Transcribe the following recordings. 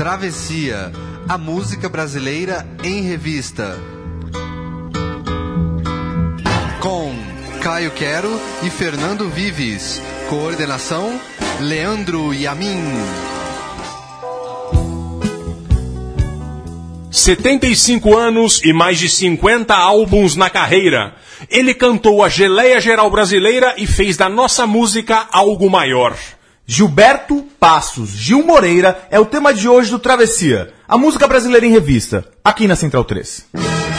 Travessia, a música brasileira em revista. Com Caio Quero e Fernando Vives. Coordenação: Leandro Yamin. 75 anos e mais de 50 álbuns na carreira. Ele cantou a geleia geral brasileira e fez da nossa música algo maior. Gilberto Passos, Gil Moreira, é o tema de hoje do Travessia, a música brasileira em revista, aqui na Central 3.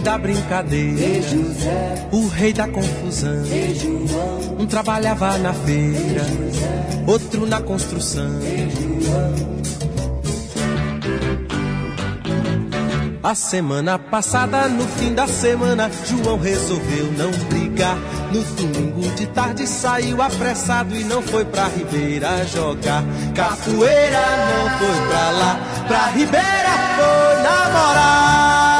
Rei da brincadeira, o rei da confusão. Um trabalhava na feira, outro na construção. A semana passada, no fim da semana, João resolveu não brigar. No domingo de tarde saiu apressado e não foi pra Ribeira jogar. Capoeira não foi pra lá, pra Ribeira foi namorar.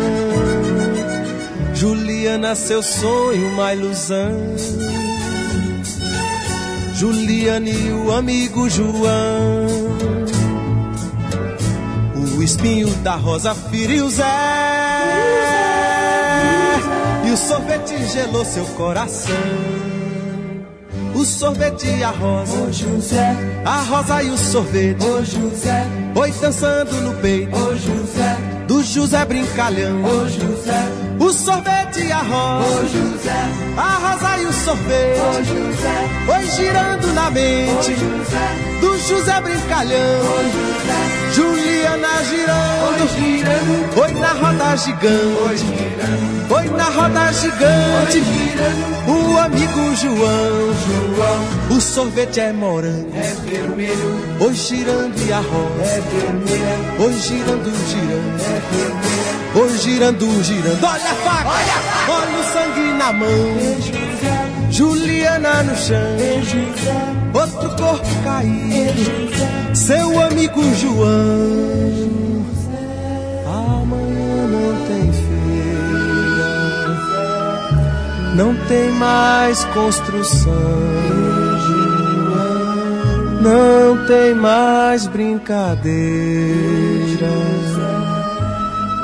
Juliana, seu sonho, uma ilusão. Juliana e o amigo João. O espinho da rosa feriu Zé. E o sorvete gelou seu coração. O sorvete e a rosa. Ô José, A rosa e o sorvete. ô José, Oi dançando no peito. ô José, Do José brincalhão. ô José, O sorvete e a ô rosa. José, A rosa e o ô sorvete. José, Oi girando na ô mente. José, Do José ô brincalhão. José, Juliana oi girando. Oi na roda oi gigante. girando, Oi na roda oi gigante. girando. O amigo João. João O sorvete é morango. é vermelho, Oi girando e a rosa. é vermelha, Oi girando, girando. é vermelha. Oi girando, girando. Olha a faca. Olha o sangue na mão. Juliana no chão. Outro corpo caído. Seu amigo João. Amanhã não tem feira. Não tem mais construção. Não tem mais brincadeira.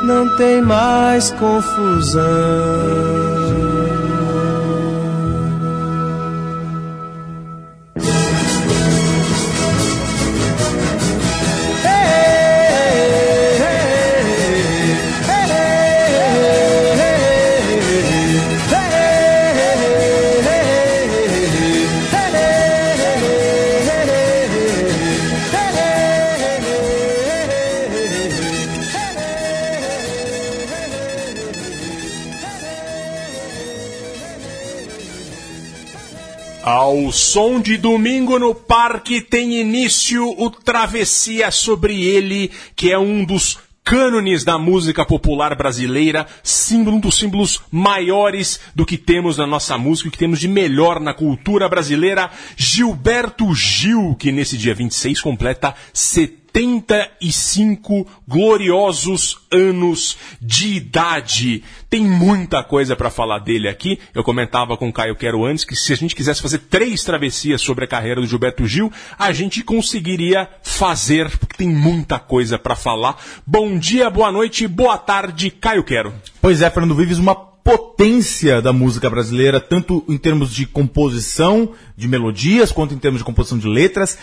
Não tem mais confusão. Ao som de domingo no parque tem início o Travessia sobre ele, que é um dos cânones da música popular brasileira, símbolo um dos símbolos maiores do que temos na nossa música, o que temos de melhor na cultura brasileira, Gilberto Gil, que nesse dia 26 completa 75 gloriosos anos de idade. Tem muita coisa para falar dele aqui. Eu comentava com o Caio Quero antes que se a gente quisesse fazer três travessias sobre a carreira do Gilberto Gil, a gente conseguiria fazer, porque tem muita coisa para falar. Bom dia, boa noite, boa tarde, Caio Quero. Pois é, Fernando Vives, uma potência da música brasileira, tanto em termos de composição de melodias, quanto em termos de composição de letras.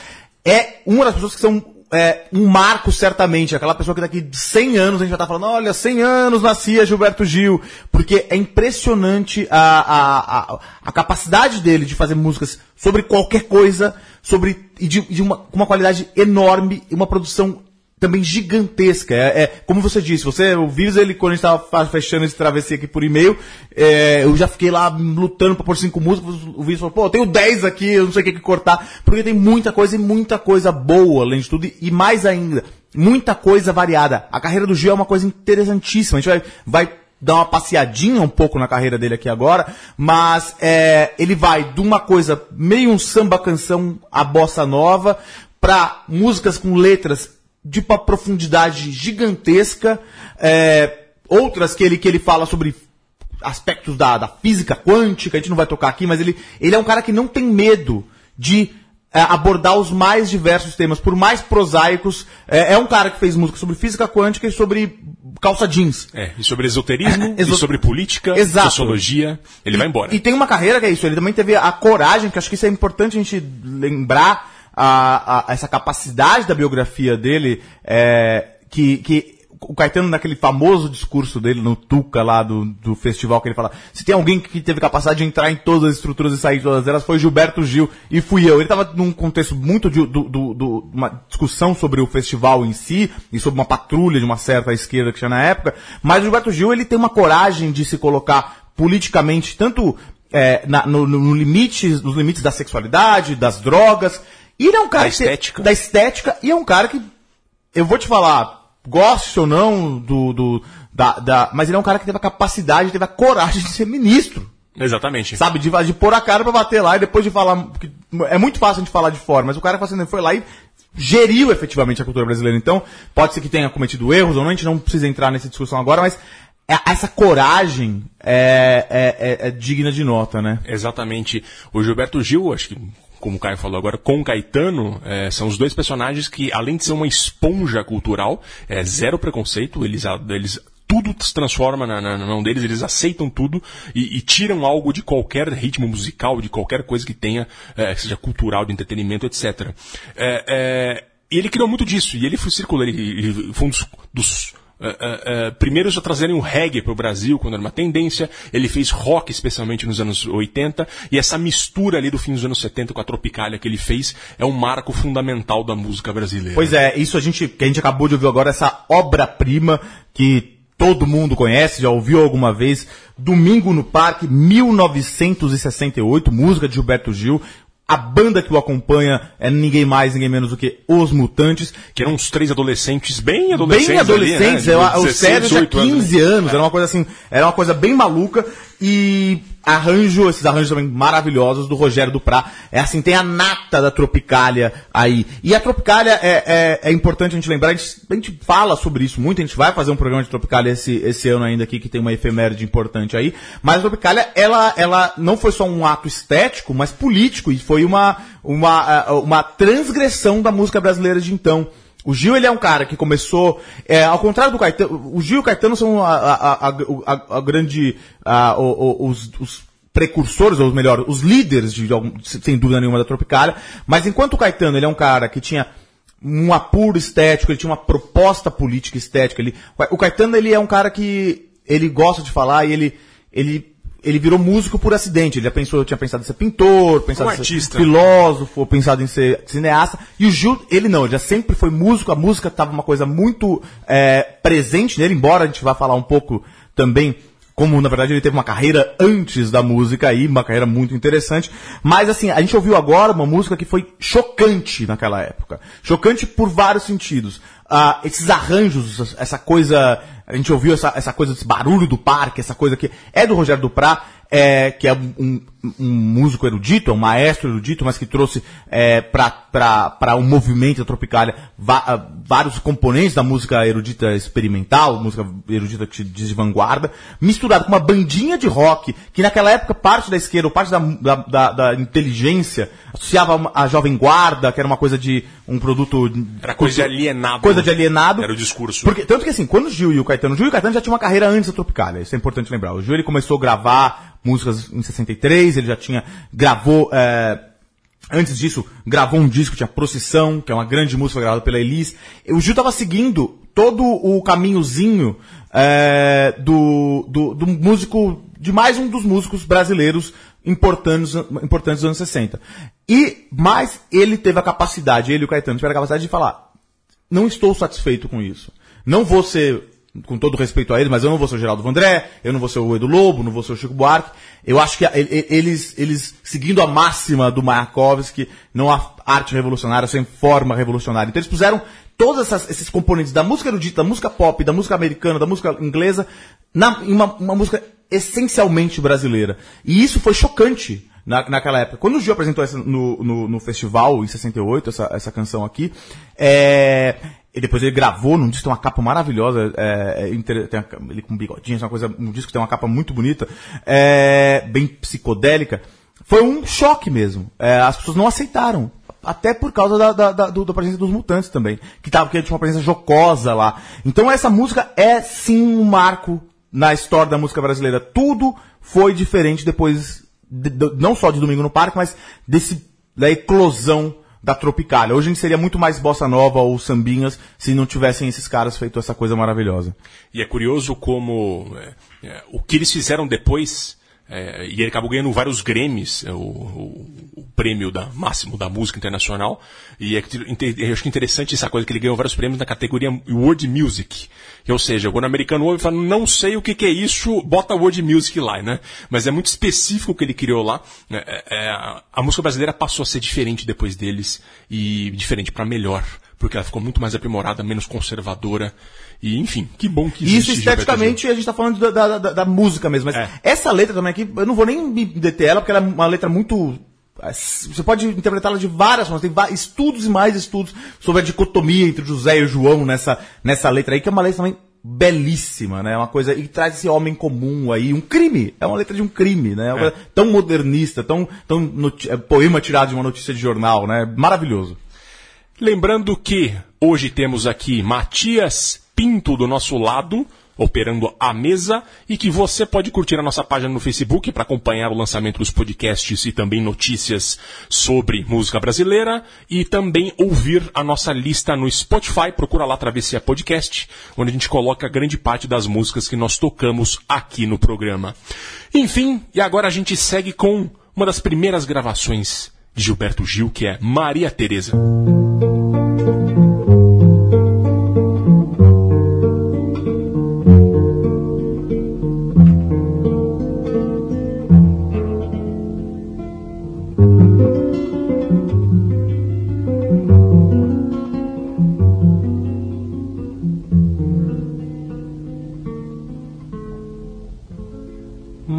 é uma das pessoas que são é, um marco, certamente. Aquela pessoa que daqui 100 anos a gente vai estar falando, olha, 100 anos nascia Gilberto Gil. Porque é impressionante a, a, a, a capacidade dele de fazer músicas sobre qualquer coisa, sobre e de, de uma, uma qualidade enorme e uma produção também gigantesca. É, é, como você disse, você, o vírus, ele, quando a gente estava fechando esse travessia aqui por e-mail, é, eu já fiquei lá lutando pra pôr cinco músicas, o vírus falou, pô, eu tenho 10 aqui, eu não sei o que, que cortar, porque tem muita coisa e muita coisa boa, além de tudo, e, e mais ainda, muita coisa variada. A carreira do Gil é uma coisa interessantíssima, a gente vai, vai dar uma passeadinha um pouco na carreira dele aqui agora, mas é, ele vai de uma coisa meio um samba canção a bossa nova para músicas com letras de uma profundidade gigantesca, é, outras que ele, que ele fala sobre aspectos da, da física quântica, a gente não vai tocar aqui, mas ele, ele é um cara que não tem medo de é, abordar os mais diversos temas, por mais prosaicos. É, é um cara que fez música sobre física quântica e sobre calça jeans. É, e sobre esoterismo, Exo- e sobre política, Exato. sociologia. Ele vai embora. E tem uma carreira que é isso, ele também teve a coragem, que acho que isso é importante a gente lembrar, a, a- essa capacidade da biografia dele, é, que, que o Caetano, naquele famoso discurso dele no Tuca lá do, do festival, que ele fala, se tem alguém que teve capacidade de entrar em todas as estruturas e sair de todas elas, foi Gilberto Gil, e fui eu. Ele estava num contexto muito de do, do- do- uma discussão sobre o festival em si, e sobre uma patrulha de uma certa esquerda que tinha na época, mas o Gilberto Gil, ele tem uma coragem de se colocar politicamente, tanto é, na- no, no limite, nos limites da sexualidade, das drogas, e ele é um cara Da que- estética. da estética, e é um cara que, eu vou te falar, goste ou não do, do da, da, mas ele é um cara que teve a capacidade, teve a coragem de ser ministro. Exatamente. Sabe, de, de pôr a cara pra bater lá e depois de falar. É muito fácil a gente falar de fora, mas o cara fazendo, foi lá e geriu efetivamente a cultura brasileira. Então, pode ser que tenha cometido erros ou não, a gente não precisa entrar nessa discussão agora, mas é- essa coragem é, é- é- é digna de nota, né? Exatamente. O Gilberto Gil, acho que, como o Caio falou agora, com o Caetano, eh, são os dois personagens que, além de ser uma esponja cultural, é zero preconceito, eles, eles tudo se transforma na, na- na mão deles, eles aceitam tudo e, e tiram algo de qualquer ritmo musical, de qualquer coisa que tenha, eh, que seja cultural, de entretenimento, etc. É, é, e ele criou muito disso, e ele foi circular, ele, ele foi um dos, dos eh, eh, primeiros a trazerem o reggae para o Brasil, quando era uma tendência. Ele fez rock, especialmente nos anos 80. E essa mistura ali do fim dos anos 70 com a Tropicália que ele fez é um marco fundamental da música brasileira. Pois é, isso a gente, que a gente acabou de ouvir agora, essa obra-prima que todo mundo conhece, já ouviu alguma vez, Domingo no Parque, 1968, música de Gilberto Gil. A banda que o acompanha é ninguém mais, ninguém menos do que Os Mutantes. Que eram uns três adolescentes, bem adolescentes. Bem adolescentes, ali, né? eu- o 16, Sérgio tinha 18 anos, né? 15 anos, era uma coisa assim, era uma coisa bem maluca e arranjo, esses arranjos também maravilhosos do Rogério Duprá. É assim, tem a nata da Tropicália aí. E a Tropicália é, é, é importante a gente lembrar, a gente, a gente fala sobre isso muito, a gente vai fazer um programa de Tropicália esse, esse ano ainda aqui, que tem uma efeméride importante aí. Mas a Tropicália, ela, ela não foi só um ato estético, mas político, e foi uma, uma, uma transgressão da música brasileira de então. O Gil, ele é um cara que começou, é, ao contrário do Caetano, o Gil e o Caetano são a, a, a, a- grande, os, os precursores, ou melhor, os líderes, de, sem dúvida nenhuma, da Tropicália, mas enquanto o Caetano, ele é um cara que tinha um apuro estético, ele tinha uma proposta política estética, ele, o Caetano, ele é um cara que, ele gosta de falar e ele, ele, ele virou músico por acidente, ele já pensou, tinha pensado em ser pintor, pensado Um em ser artista. filósofo, pensado em ser cineasta. E o Gil, ele não, ele já sempre foi músico, a música estava uma coisa muito é, presente nele, embora a gente vá falar um pouco também como na verdade ele teve uma carreira antes da música aí, uma carreira muito interessante. Mas assim, a gente ouviu agora uma música que foi chocante naquela época. Chocante por vários sentidos. Ah, esses arranjos, essa coisa. A gente ouviu essa, essa coisa desse barulho do parque, essa coisa que é do Rogério Duprá, é, que é um, um músico erudito, é um maestro erudito, mas que trouxe é, para o um movimento da Tropicália ah, vários componentes da música erudita experimental, música erudita que diz de vanguarda, misturado com uma bandinha de rock, que naquela época parte da esquerda, ou parte da, da, da- da inteligência, associava a Jovem Guarda, que era uma coisa de um produto... Era coisa de alienado. Coisa de alienado. Era o discurso. Porque, tanto que assim, quando o Gil e o Caetano, o Gil e o Caetano já tinham uma carreira antes da Tropicália, isso é importante lembrar. O Gil ele começou a gravar músicas em 63, ele já tinha, gravou, é, Antes disso, gravou um disco, tinha Procissão, que é uma grande música gravada pela Elis. O Gil tava seguindo todo o caminhozinho é, do, do, do músico, de mais um dos músicos brasileiros importantes, importantes dos anos 60. E, mas ele teve a capacidade, ele e o Caetano tiveram a capacidade de falar, não estou satisfeito com isso. Não vou ser, com todo respeito a ele, mas eu não vou ser o Geraldo Vandré, eu não vou ser o Edu Lobo, não vou ser o Chico Buarque. Eu acho que eles, eles seguindo a máxima do Mayakovsky, não há arte revolucionária sem forma revolucionária. Então eles puseram todos esses componentes da música erudita, da música pop, da música americana, da música inglesa, na, em uma, uma música essencialmente brasileira. E isso foi chocante na, naquela época. Quando o Gil apresentou essa no, no, no festival, em 68, essa, essa canção aqui, é, e depois ele gravou num disco, tem uma capa maravilhosa, é, é tem a- ele com bigodinhos, uma coisa, um disco tem uma capa muito bonita, é, bem psicodélica. Foi um choque mesmo. É, as pessoas não aceitaram. Até por causa da, da, da, da presença dos mutantes também. Que, tava, que tinha uma presença jocosa lá. Então essa música é sim um marco na história da música brasileira. Tudo foi diferente depois, de- de- não só de Domingo no Parque, mas desse, da eclosão da Tropicália. Hoje a gente seria muito mais bossa nova ou sambinhas se não tivessem esses caras feito essa coisa maravilhosa. E é curioso como é, é, o que eles fizeram depois, é, e ele acabou ganhando vários Grêmios, é, o, o- o prêmio da, máximo da música internacional, e é, eu acho que interessante essa coisa que ele ganhou vários prêmios na categoria World Music. Ou seja, quando o americano ouve fala, não sei o que, que é isso, bota World Music lá, né? Mas é muito específico o que ele criou lá. né? É, é, a música brasileira passou a ser diferente depois deles, e diferente para melhor porque ela ficou muito mais aprimorada, menos conservadora. E, enfim, que bom que isso Gilberto esteticamente a gente tá falando da, da, da- da música mesmo. Mas É. essa letra também aqui, eu não vou nem me deter ela, porque ela é uma letra muito. Você pode interpretá-la de várias formas. Tem estudos e mais estudos sobre a dicotomia entre José e João nessa, nessa letra aí, que é uma letra também belíssima, né? Uma coisa. E traz esse homem comum aí, um crime. É uma letra de um crime, né? Uma coisa Tão modernista, tão, tão é, poema tirado de uma notícia de jornal, né? Maravilhoso. Lembrando que hoje temos aqui Matias Pinto do nosso lado, operando a mesa, e que você pode curtir a nossa página no Facebook para acompanhar o lançamento dos podcasts e também notícias sobre música brasileira, e também ouvir a nossa lista no Spotify, procura lá Travessia Podcast, onde a gente coloca grande parte das músicas que nós tocamos aqui no programa. Enfim, e agora a gente segue com uma das primeiras gravações de Gilberto Gil, que é Maria Tereza.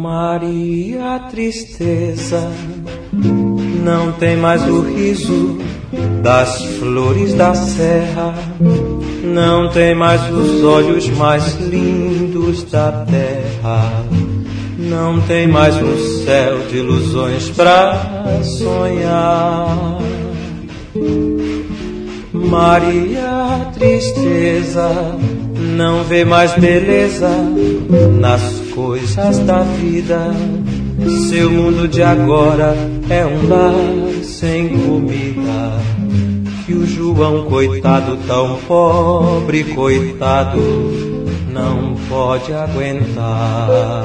Maria tristeza não tem mais o riso das flores da serra, não tem mais os olhos mais lindos da terra, não tem mais um céu de ilusões pra sonhar. Maria tristeza não vê mais beleza nas coisas da vida. Seu mundo de agora é um lar sem comida. Que o João, coitado, tão pobre, coitado, não pode aguentar.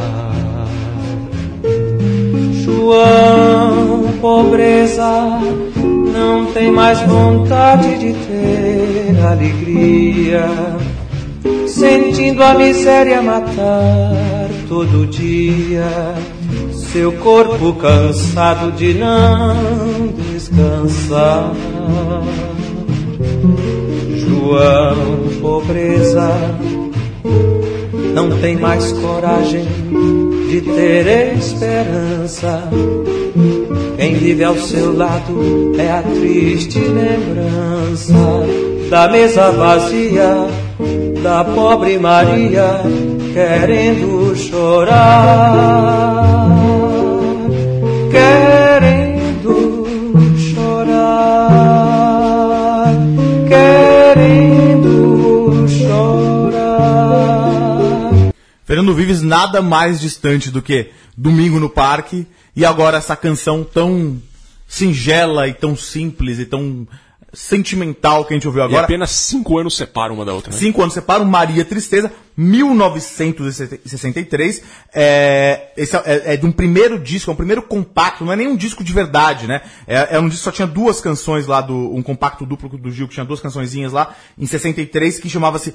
João, pobreza, não tem mais vontade de ter alegria, sentindo a miséria matar todo dia, seu corpo cansado de não descansar. João, pobreza, não tem mais coragem de ter esperança. Quem vive ao seu lado é a triste lembrança da mesa vazia, da pobre Maria querendo chorar, querendo chorar, querendo chorar. Fernando Vives nada mais distante do que Domingo no Parque e agora essa canção tão singela e tão simples e tão sentimental que a gente ouviu E agora. apenas cinco anos separam uma da outra, né? Cinco anos separam, Maria Tristeza, 1963. É, esse é, é de um primeiro disco, é um primeiro compacto, não é nem um disco de verdade, né? É, é um disco que só tinha duas canções lá, do, um compacto duplo do Gil, que tinha duas cançõezinhas lá, em 63, que chamava-se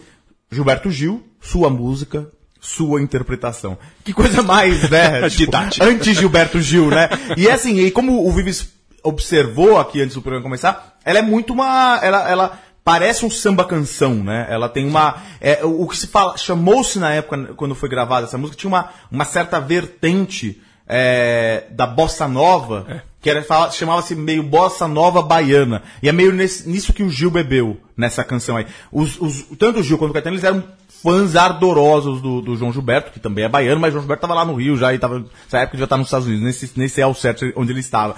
Gilberto Gil, Sua Música, Sua Interpretação. Que coisa mais, né? Didática. antes Gilberto Gil, né? E é assim, e como o Vives observou aqui antes do programa começar, ela é muito uma. Ela, ela parece um samba canção, né? Ela tem uma. é, o que se fala. Chamou-se na época, quando foi gravada essa música, tinha uma, uma certa vertente é, da bossa nova. Que era, chamava-se meio bossa nova baiana. E é meio nesse- nisso que o Gil bebeu, nessa canção aí. Os, os- tanto o Gil quanto o Caetano, eles eram fãs ardorosos do, do João Gilberto, que também é baiano, mas João Gilberto estava lá no Rio já, e tava, nessa época já estava nos Estados Unidos, nesse, nesse é o certo onde ele estava.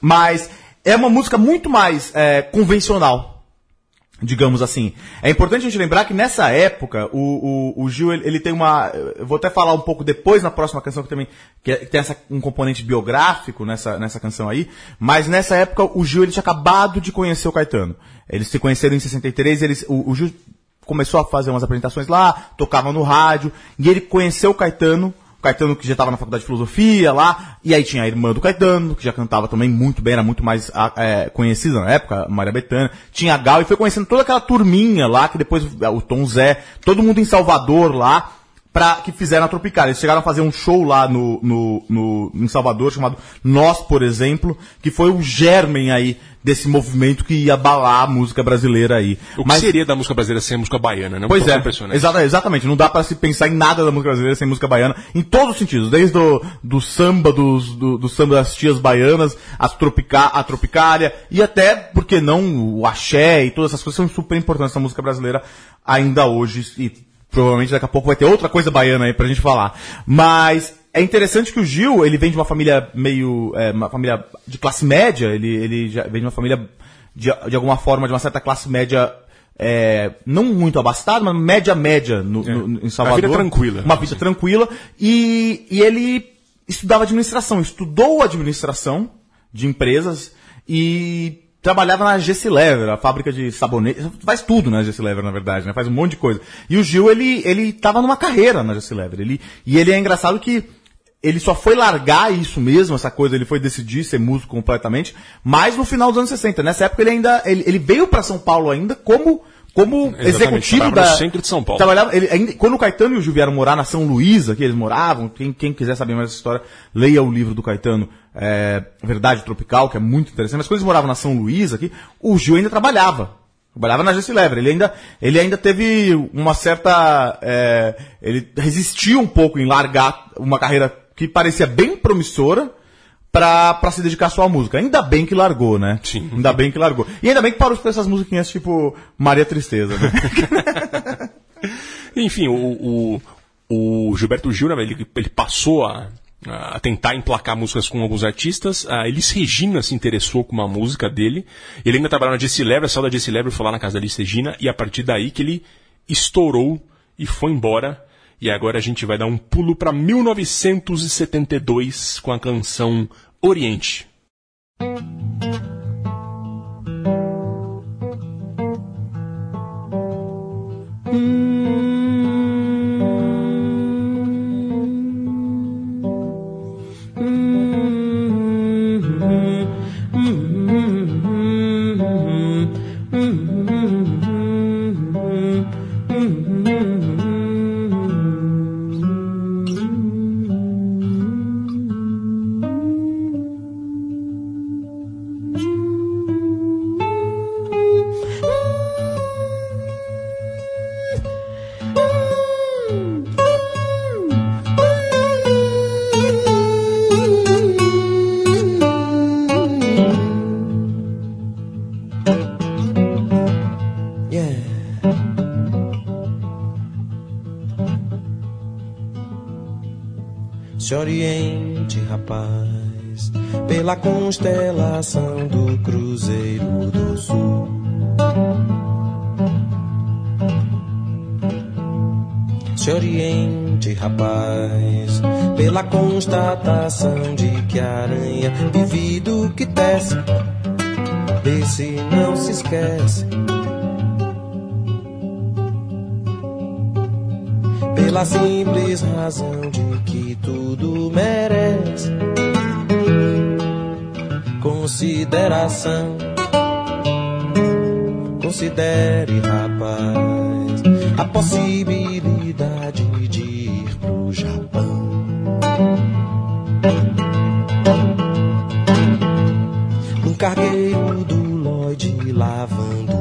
Mas é uma música muito mais é, convencional, digamos assim. É importante a gente lembrar que nessa época, o, o, o Gil, ele, ele tem uma... Eu vou até falar um pouco depois na próxima canção, que também que, é- tem essa, um componente biográfico nessa, nessa canção aí, mas nessa época o Gil, ele tinha acabado de conhecer o Caetano. Eles se conheceram em 63, eles, o, o Gil começou a fazer umas apresentações lá, tocava no rádio, e ele conheceu o Caetano, Caetano que já estava na faculdade de filosofia lá, e aí tinha a irmã do Caetano, que já cantava também muito bem, era muito mais ah, é, conhecida na época, Maria Bethânia, tinha a Gal, e foi conhecendo toda aquela turminha lá, que depois o Tom Zé, todo mundo em Salvador lá, pra, que fizeram a Tropicália. Eles chegaram a fazer um show lá no, no, no, em Salvador, chamado Nós, por exemplo, que foi o germen aí desse movimento que ia abalar a música brasileira aí. O que seria da música brasileira sem a música baiana, né? Pois é, impressionante. exata- exatamente. Não dá pra se pensar em nada da música brasileira sem música baiana, em todos os sentidos. Desde o do samba, dos, do, do samba das tias baianas, as tropica, a tropicália, e até, por que não, o axé e todas essas coisas são super importantes na música brasileira ainda hoje. E provavelmente daqui a pouco vai ter outra coisa baiana aí pra gente falar. Mas é interessante que o Gil, ele vem de uma família meio, é, uma família de classe média, ele, ele já vem de uma família de, de alguma forma, de uma certa classe média é, não muito abastada, mas média média no, no- em Salvador. vida tranquila. Uma vida tranquila. E, e ele estudava administração, estudou administração de empresas e trabalhava na Gessilever, a fábrica de sabonete, faz tudo na Gessilever, na verdade, né? Faz um monte de coisa. E o Gil, ele, ele tava numa carreira na Gessilever. Ele, e ele é engraçado que ele só foi largar isso mesmo, essa coisa, ele foi decidir ser músico completamente, mas no final dos anos 60. Nessa época ele ainda, ele, ele veio para São Paulo ainda como, como executivo trabalhava da... no centro de São Paulo. Trabalhava, ele, ainda, quando o Caetano e o Gil vieram morar na São Luísa, que eles moravam, quem, quem quiser saber mais essa história, leia o livro do Caetano, é, Verdade Tropical, que é muito interessante, mas quando eles moravam na São Luísa aqui, o Gil ainda trabalhava. Trabalhava na Jesse Lever. Ele ainda, ele ainda teve uma certa. é, ele resistiu um pouco em largar uma carreira que parecia bem promissora pra, pra se dedicar só à música. Ainda bem que largou, né? Sim. Ainda bem que largou. E ainda bem que parou com essas musiquinhas tipo Maria Tristeza, né? Enfim, o, o, o Gilberto Gil, né, ele, ele passou a, a tentar emplacar músicas com alguns artistas. A Elis Regina se interessou com uma música dele. Ele ainda trabalhava na Jessie Lever, saiu da Jessie Lever, foi lá na casa da Elis Regina, e a partir daí que ele estourou e foi embora. E agora a gente vai dar um pulo para 1972 com a canção Oriente. Yeah. Se oriente, rapaz, pela constelação do Cruzeiro do Sul. Se oriente, rapaz, pela constatação de que a aranha vive do que tece, vê se não se esquece. Pela simples razão de que tudo merece consideração. Considere, rapaz, a possibilidade de ir pro Japão. Num cargueiro do Lloyd lavando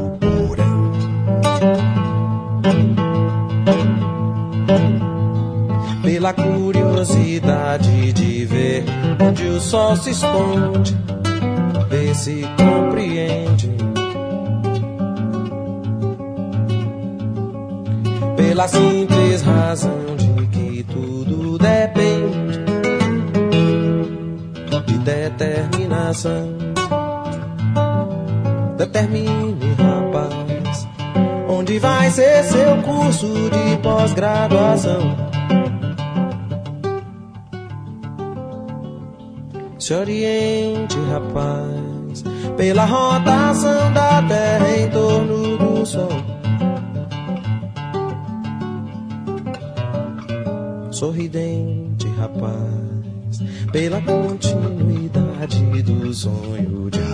curiosidade de ver onde o sol se esconde, ver se compreende. Pela simples razão de que tudo depende de determinação. Determine, rapaz, onde vai ser seu curso de pós-graduação. Se oriente, rapaz, pela rotação da Terra em torno do Sol. Sorridente, rapaz, pela continuidade do sonho de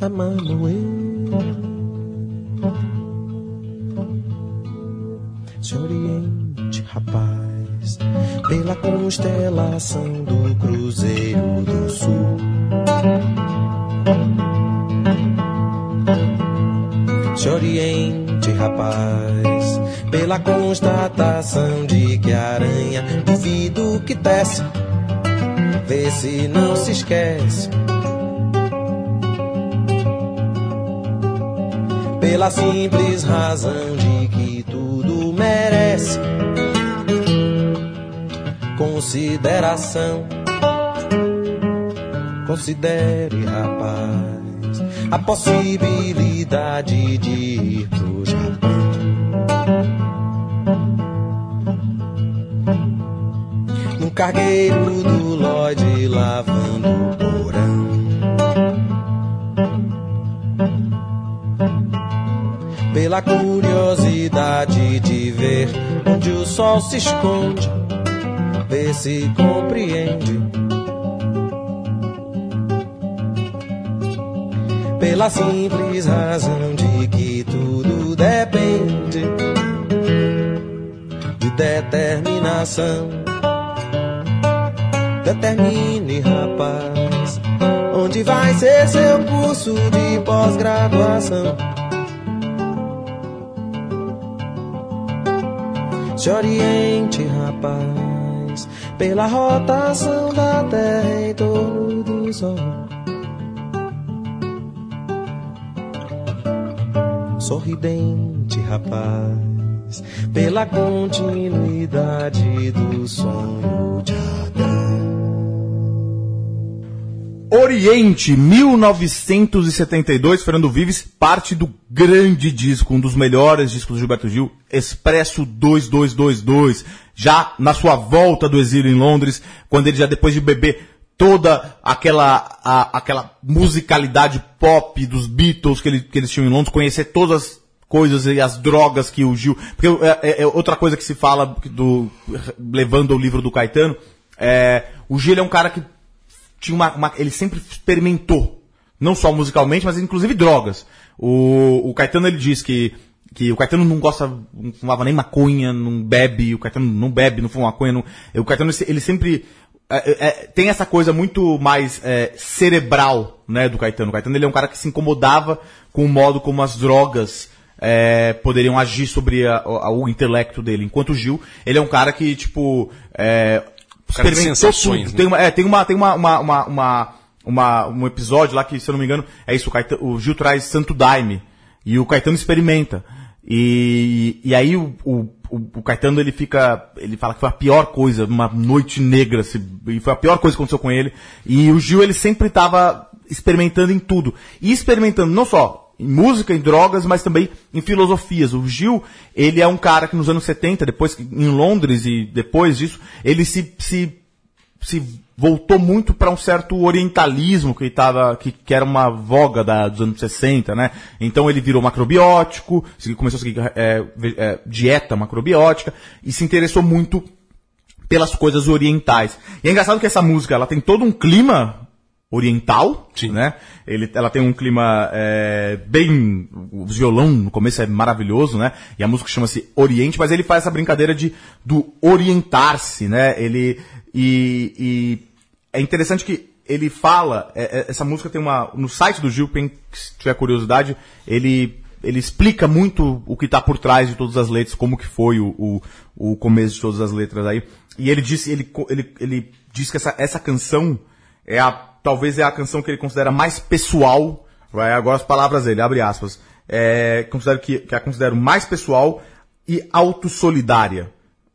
é mamãe. Se oriente, rapaz, pela constelação do Cruzeiro do Sul. Se oriente, rapaz, pela constatação de que a aranha vive do que tece, vê se não se esquece. Pela simples razão de que tudo merece consideração. Considere, rapaz, a possibilidade de ir pro Japão. Num cargueiro do Lloyd lavando o Pela curiosidade de ver onde o sol se esconde, ver se compreende. Pela simples razão de que tudo depende de determinação. Determine, rapaz, onde vai ser seu curso de pós-graduação. Se oriente, rapaz, pela rotação da Terra em torno do Sol. Sorridente, rapaz, pela continuidade do sonho de Oriente, 1972, Fernando Vives, parte do grande disco, um dos melhores discos do Gilberto Gil, Expresso 2222, já na sua volta do exílio em Londres, quando ele já depois de beber toda aquela, a- aquela musicalidade pop dos Beatles que, ele- que eles tinham em Londres, conhecer todas as coisas e as drogas que o Gil. Porque é, é- é outra coisa que se fala do levando o livro do Caetano, é, o Gil é um cara que tinha uma, uma- ele sempre experimentou, não só musicalmente, mas inclusive drogas. O, o Caetano ele diz que que o Caetano não gosta, não fumava nem maconha, não bebe, o Caetano não bebe, não fuma maconha, não, o Caetano ele sempre é, é, tem essa coisa muito mais é, cerebral, né, do Caetano. O Caetano ele é um cara que se incomodava com o modo como as drogas é, poderiam agir sobre a- a- o intelecto dele. Enquanto o Gil, ele é um cara que, tipo, é, cara de sensações, né? Tem uma, é, tem uma, tem uma, uma, uma, uma, uma- um episódio lá que, se eu não me engano, é isso, o, Caetano- o Gil traz Santo Daime e o Caetano experimenta. E, e aí o, o, o- o Caetano ele fica, ele fala que foi a pior coisa, uma noite negra, se, e foi a pior coisa que aconteceu com ele. E o Gil ele sempre estava experimentando em tudo. E experimentando não só em música, em drogas, mas também em filosofias. O Gil, ele é um cara que nos anos 70, depois em Londres e depois disso, ele se, se se voltou muito para um certo orientalismo que, tava, que, que era uma voga da, dos anos 60, né? Então ele virou macrobiótico, começou a seguir é, é, dieta macrobiótica e se interessou muito pelas coisas orientais. E é engraçado que essa música ela tem todo um clima oriental, Sim. né? Ele, ela tem um clima é, bem, o violão no começo é maravilhoso, né? E a música chama-se Oriente, mas ele faz essa brincadeira de do orientar-se, né? Ele e, e é interessante que ele fala, é, é, essa música tem uma no site do Gil, quem tiver curiosidade, ele ele explica muito o que está por trás de todas as letras, como que foi o, o, o começo de todas as letras aí. E ele disse, ele, ele, ele diz que essa, essa canção é a, talvez é a canção que ele considera mais pessoal, vai, agora as palavras dele, abre aspas, é, considero que, que a considero mais pessoal e autossolidária,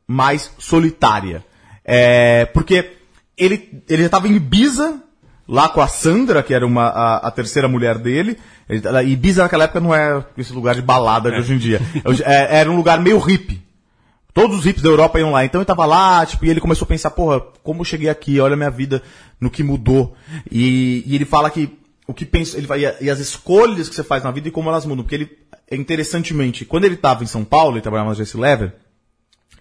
mais solitária. É, porque ele, ele já estava em Ibiza, lá com a Sandra, que era uma, a, a terceira mulher dele. Ele, Ibiza naquela época não é esse lugar de balada de hoje em dia. É, era um lugar meio hippie. Todos os hippies da Europa iam lá. Então ele tava lá, tipo, e ele começou a pensar, porra, como eu cheguei aqui? Olha a minha vida no que mudou. E, e ele fala que o que pensa, ele vai, e as escolhas que você faz na vida e como elas mudam. Porque ele, interessantemente, quando ele estava em São Paulo, ele trabalhava na Jesse Lever,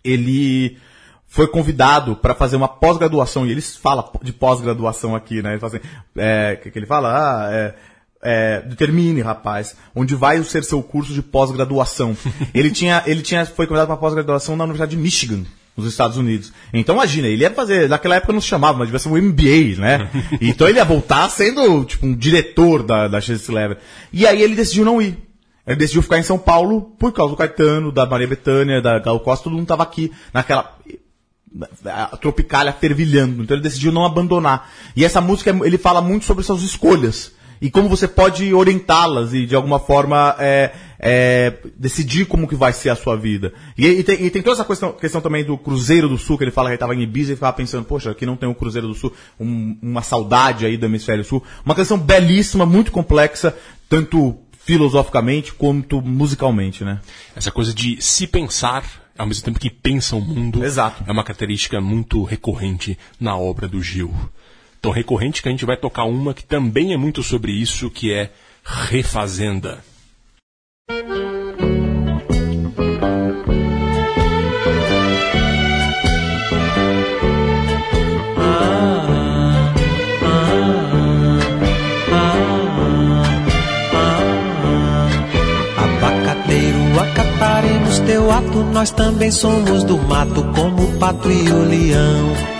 ele foi convidado para fazer uma pós-graduação, e eles falam de pós-graduação aqui, né? Ele fala assim, é, que, que ele fala? Ah, é, é, determine, rapaz, onde vai ser seu curso de pós-graduação. ele tinha, ele tinha, foi convidado para pós-graduação na Universidade de Michigan, nos Estados Unidos. Então imagina, ele ia fazer, naquela época não se chamava, mas devia ser um MBA, né? então ele ia voltar sendo, tipo, um diretor da, da Chase Lever. E aí ele decidiu não ir. Ele decidiu ficar em São Paulo por causa do Caetano, da Maria Bethânia, da Gal Costa, todo mundo tava aqui naquela a Tropicália fervilhando. Então ele decidiu não abandonar. E essa música, ele fala muito sobre suas escolhas. E como você pode orientá-las e, de alguma forma, é, é, decidir como que vai ser a sua vida. E, e tem, e tem toda essa questão, questão também do Cruzeiro do Sul, que ele fala que ele estava em Ibiza e ficava pensando, poxa, aqui não tem o Cruzeiro do Sul, um- uma saudade aí do Hemisfério Sul. Uma canção belíssima, muito complexa, tanto filosoficamente quanto musicalmente, né? Essa coisa de se pensar ao mesmo tempo que pensa o mundo Exato. é uma característica muito recorrente na obra do Gil. Tão recorrente que a gente vai tocar uma que também é muito sobre isso, que é Refazenda. Acataremos teu ato, nós também somos do mato, como o pato e o leão.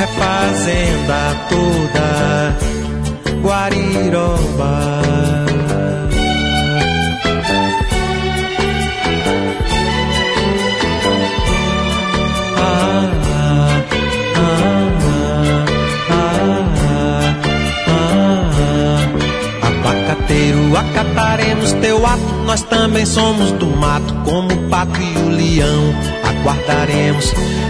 refazenda toda, Guariroba. Abacateiro, acataremos teu ato, nós também somos do mato, como o pato e o leão. Aguardaremos,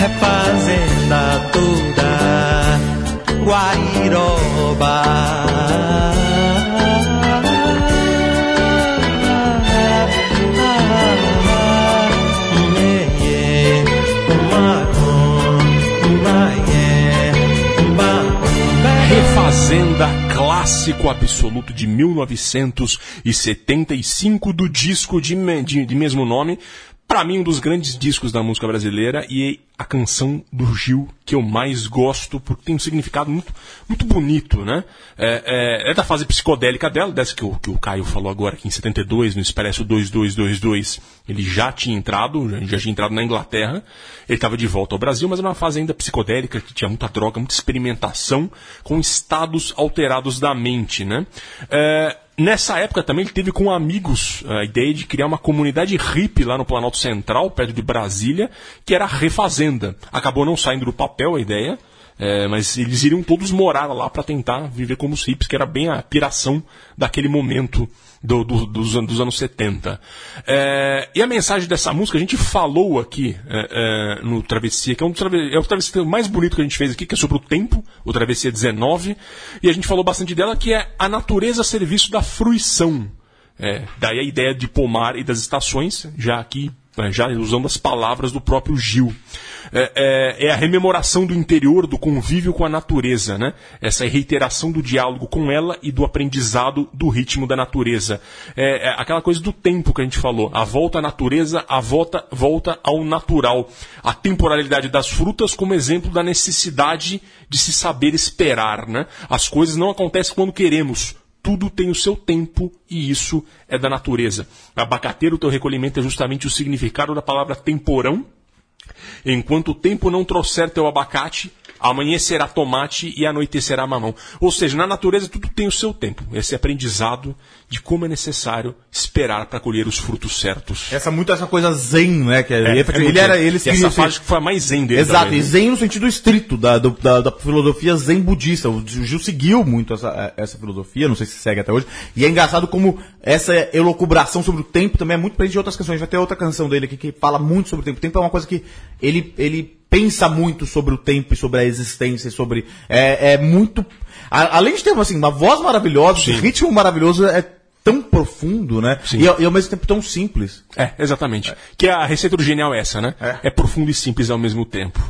uh, refazenda toda, Guairoba. Refazenda clássico absoluto de 1975 do disco de, de- de mesmo nome. Pra mim, um dos grandes discos da música brasileira e a canção do Gil que eu mais gosto, porque tem um significado muito, muito bonito, né? É, é- é da fase psicodélica dela, dessa que o, que o Caio falou agora, que em 72, no Expresso 2222, ele já tinha entrado, já tinha entrado na Inglaterra, ele estava de volta ao Brasil, mas era uma fase ainda psicodélica, que tinha muita droga, muita experimentação, com estados alterados da mente, né? É, Nessa época também ele teve com amigos a ideia de criar uma comunidade hippie lá no Planalto Central, perto de Brasília, que era a Refazenda. Acabou não saindo do papel a ideia, é, mas eles iriam todos morar lá para tentar viver como os hippies, que era bem a piração daquele momento do- do- dos, dos anos 70. É, e a mensagem dessa música, a gente falou aqui é, é, no Travessia, que é, um é o travessia mais bonito que a gente fez aqui, que é sobre o tempo, o Travessia 19, e a gente falou bastante dela, que é a natureza a serviço da fruição. É, daí a ideia de pomar e das estações, já aqui, é, já usando as palavras do próprio Gil. É, é- é a rememoração do interior, do convívio com a natureza, né? Essa reiteração do diálogo com ela e do aprendizado do ritmo da natureza. É, é aquela coisa do tempo que a gente falou. A volta à natureza, a volta, volta ao natural. A temporalidade das frutas como exemplo da necessidade de se saber esperar, né? As coisas não acontecem quando queremos, tudo tem o seu tempo e isso é da natureza. Abacateiro, teu recolhimento é justamente o significado da palavra temporão. Enquanto o tempo não trouxer teu abacate, amanhecerá tomate e anoitecerá mamão. Ou seja, na natureza tudo tem o seu tempo. Esse aprendizado de como é necessário esperar para colher os frutos certos. Essa muito essa coisa zen, né? Que É, ele, é ele era ele e essa fase que foi a mais zen dele. Exato, também, e né? zen no sentido estrito da, da, da filosofia zen budista. O Gil seguiu muito essa, essa filosofia, não sei se segue até hoje. E é engraçado como essa elocubração sobre o tempo também é muito presente em outras canções. Vai ter outra canção dele aqui que fala muito sobre o tempo. O tempo é uma coisa que ele, ele pensa muito sobre o tempo e sobre a existência, e sobre. É, é muito. a- além de ter assim, uma voz maravilhosa, um ritmo maravilhoso, é profundo, né? Sim. E, ao- e ao mesmo tempo tão simples. É, exatamente. Que a receita do genial é essa, né? É. É, profundo e simples ao mesmo tempo.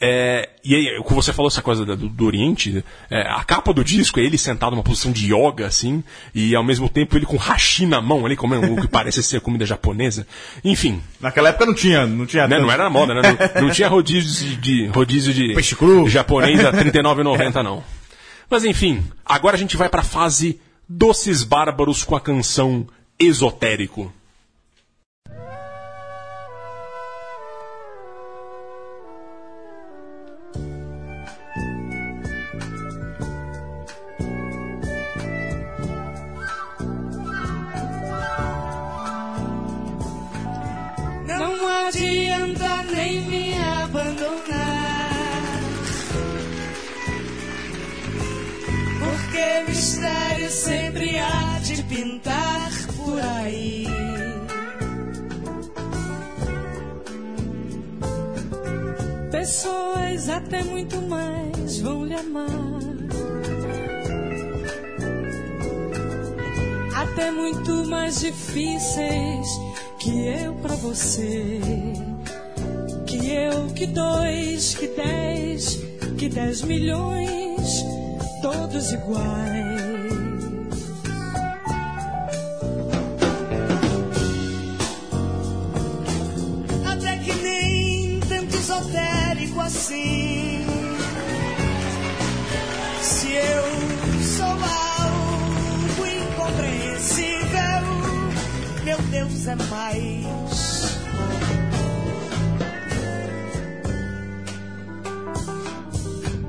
É, e aí, como você falou essa coisa do, do Oriente, é, a capa do disco é ele sentado numa posição de yoga, assim, e ao mesmo tempo ele com hashi na mão ali, comendo o que parece ser comida japonesa. Enfim, Naquela época não tinha. Não, tinha né, não era na moda, né? Não, não tinha rodízio de, de- rodízio de Peixe cru. japonês a R$ 39,90 não. Mas enfim, agora a gente vai para a fase Doces Bárbaros com a canção Esotérico. Pintar por aí. Pessoas até muito mais vão lhe amar. Até muito mais difíceis que eu pra você. Que eu, que dois, que dez, que dez milhões, todos iguais. Esotérico assim. Se eu sou algo incompreensível, meu Deus é mais.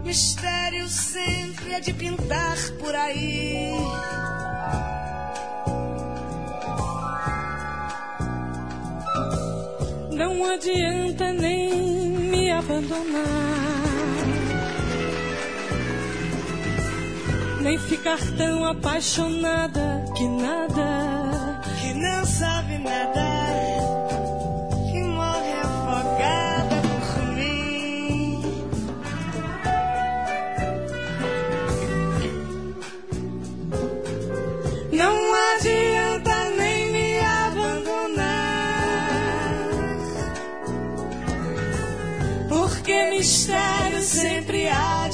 Mistério sempre é de pintar por aí. Não adianta nem abandonar. Nem ficar tão apaixonada que nada, que não sabe nadar,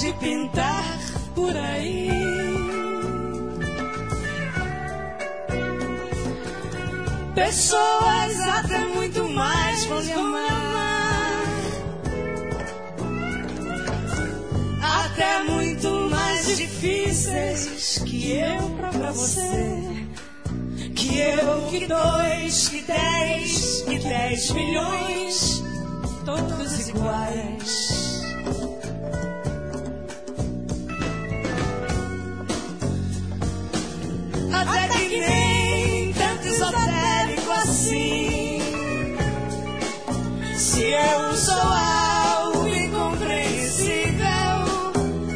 de pintar por aí. Pessoas até muito mais vão lhe amar. Até muito mais difíceis que eu pra você. Que eu, que dois, que dez, que dez milhões, todos iguais. Eu sou algo incompreensível,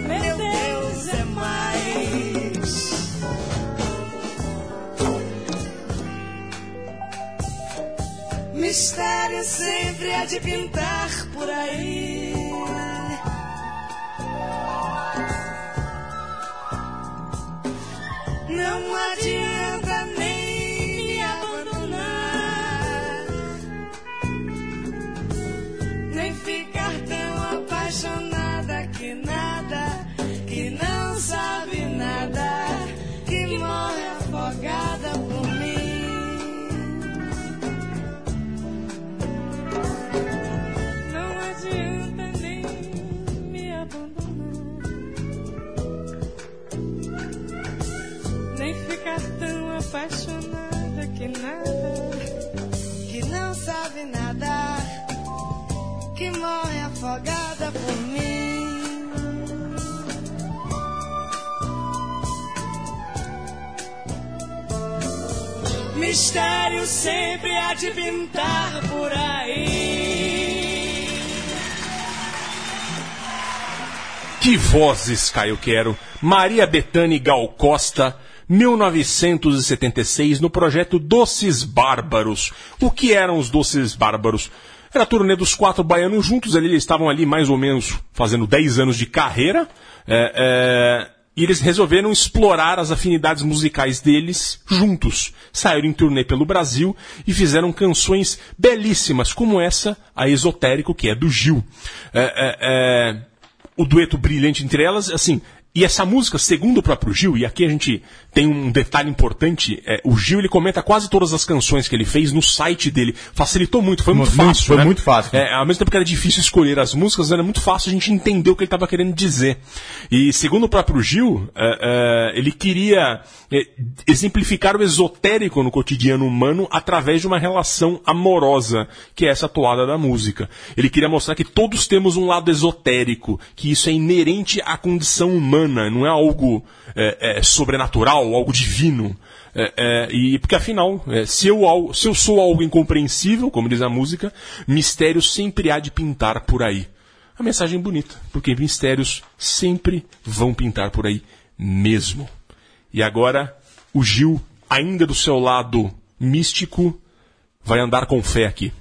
meu Deus é mais. Mistério sempre há de pintar por aí. Apaixonada que nada, que não sabe nadar, que morre afogada por mim. Mistério sempre há de pintar por aí. Que vozes, Caio Quero. Maria Bethânia Gal Costa, 1976, no projeto Doces Bárbaros. O que eram os Doces Bárbaros? Era a turnê dos quatro baianos juntos, ali, eles estavam ali mais ou menos fazendo 10 anos de carreira. é, é, e eles resolveram explorar as afinidades musicais deles juntos. Saíram em turnê pelo Brasil e fizeram canções belíssimas, como essa, a Esotérico, que é do Gil. É, é, é, o dueto brilhante entre elas, assim, e essa música, segundo o próprio Gil, e aqui a gente tem um detalhe importante, é, o Gil ele comenta quase todas as canções que ele fez no site dele. Facilitou muito, foi muito, Muito, fácil. foi né? muito fácil. É, ao mesmo tempo que era difícil escolher as músicas, era muito fácil a gente entender o que ele estava querendo dizer. E segundo o próprio Gil, é, é, ele queria é, exemplificar o esotérico no cotidiano humano através de uma relação amorosa, que é essa toada da música. Ele queria mostrar que todos temos um lado esotérico, que isso é inerente à condição humana, não é algo é, é, sobrenatural, algo divino. É, é, e porque afinal, é, se, eu, se eu sou algo incompreensível, como diz a música, mistério sempre há de pintar por aí. A mensagem bonita, porque mistérios sempre vão pintar por aí mesmo. E agora, o Gil, ainda do seu lado místico, vai andar com fé aqui.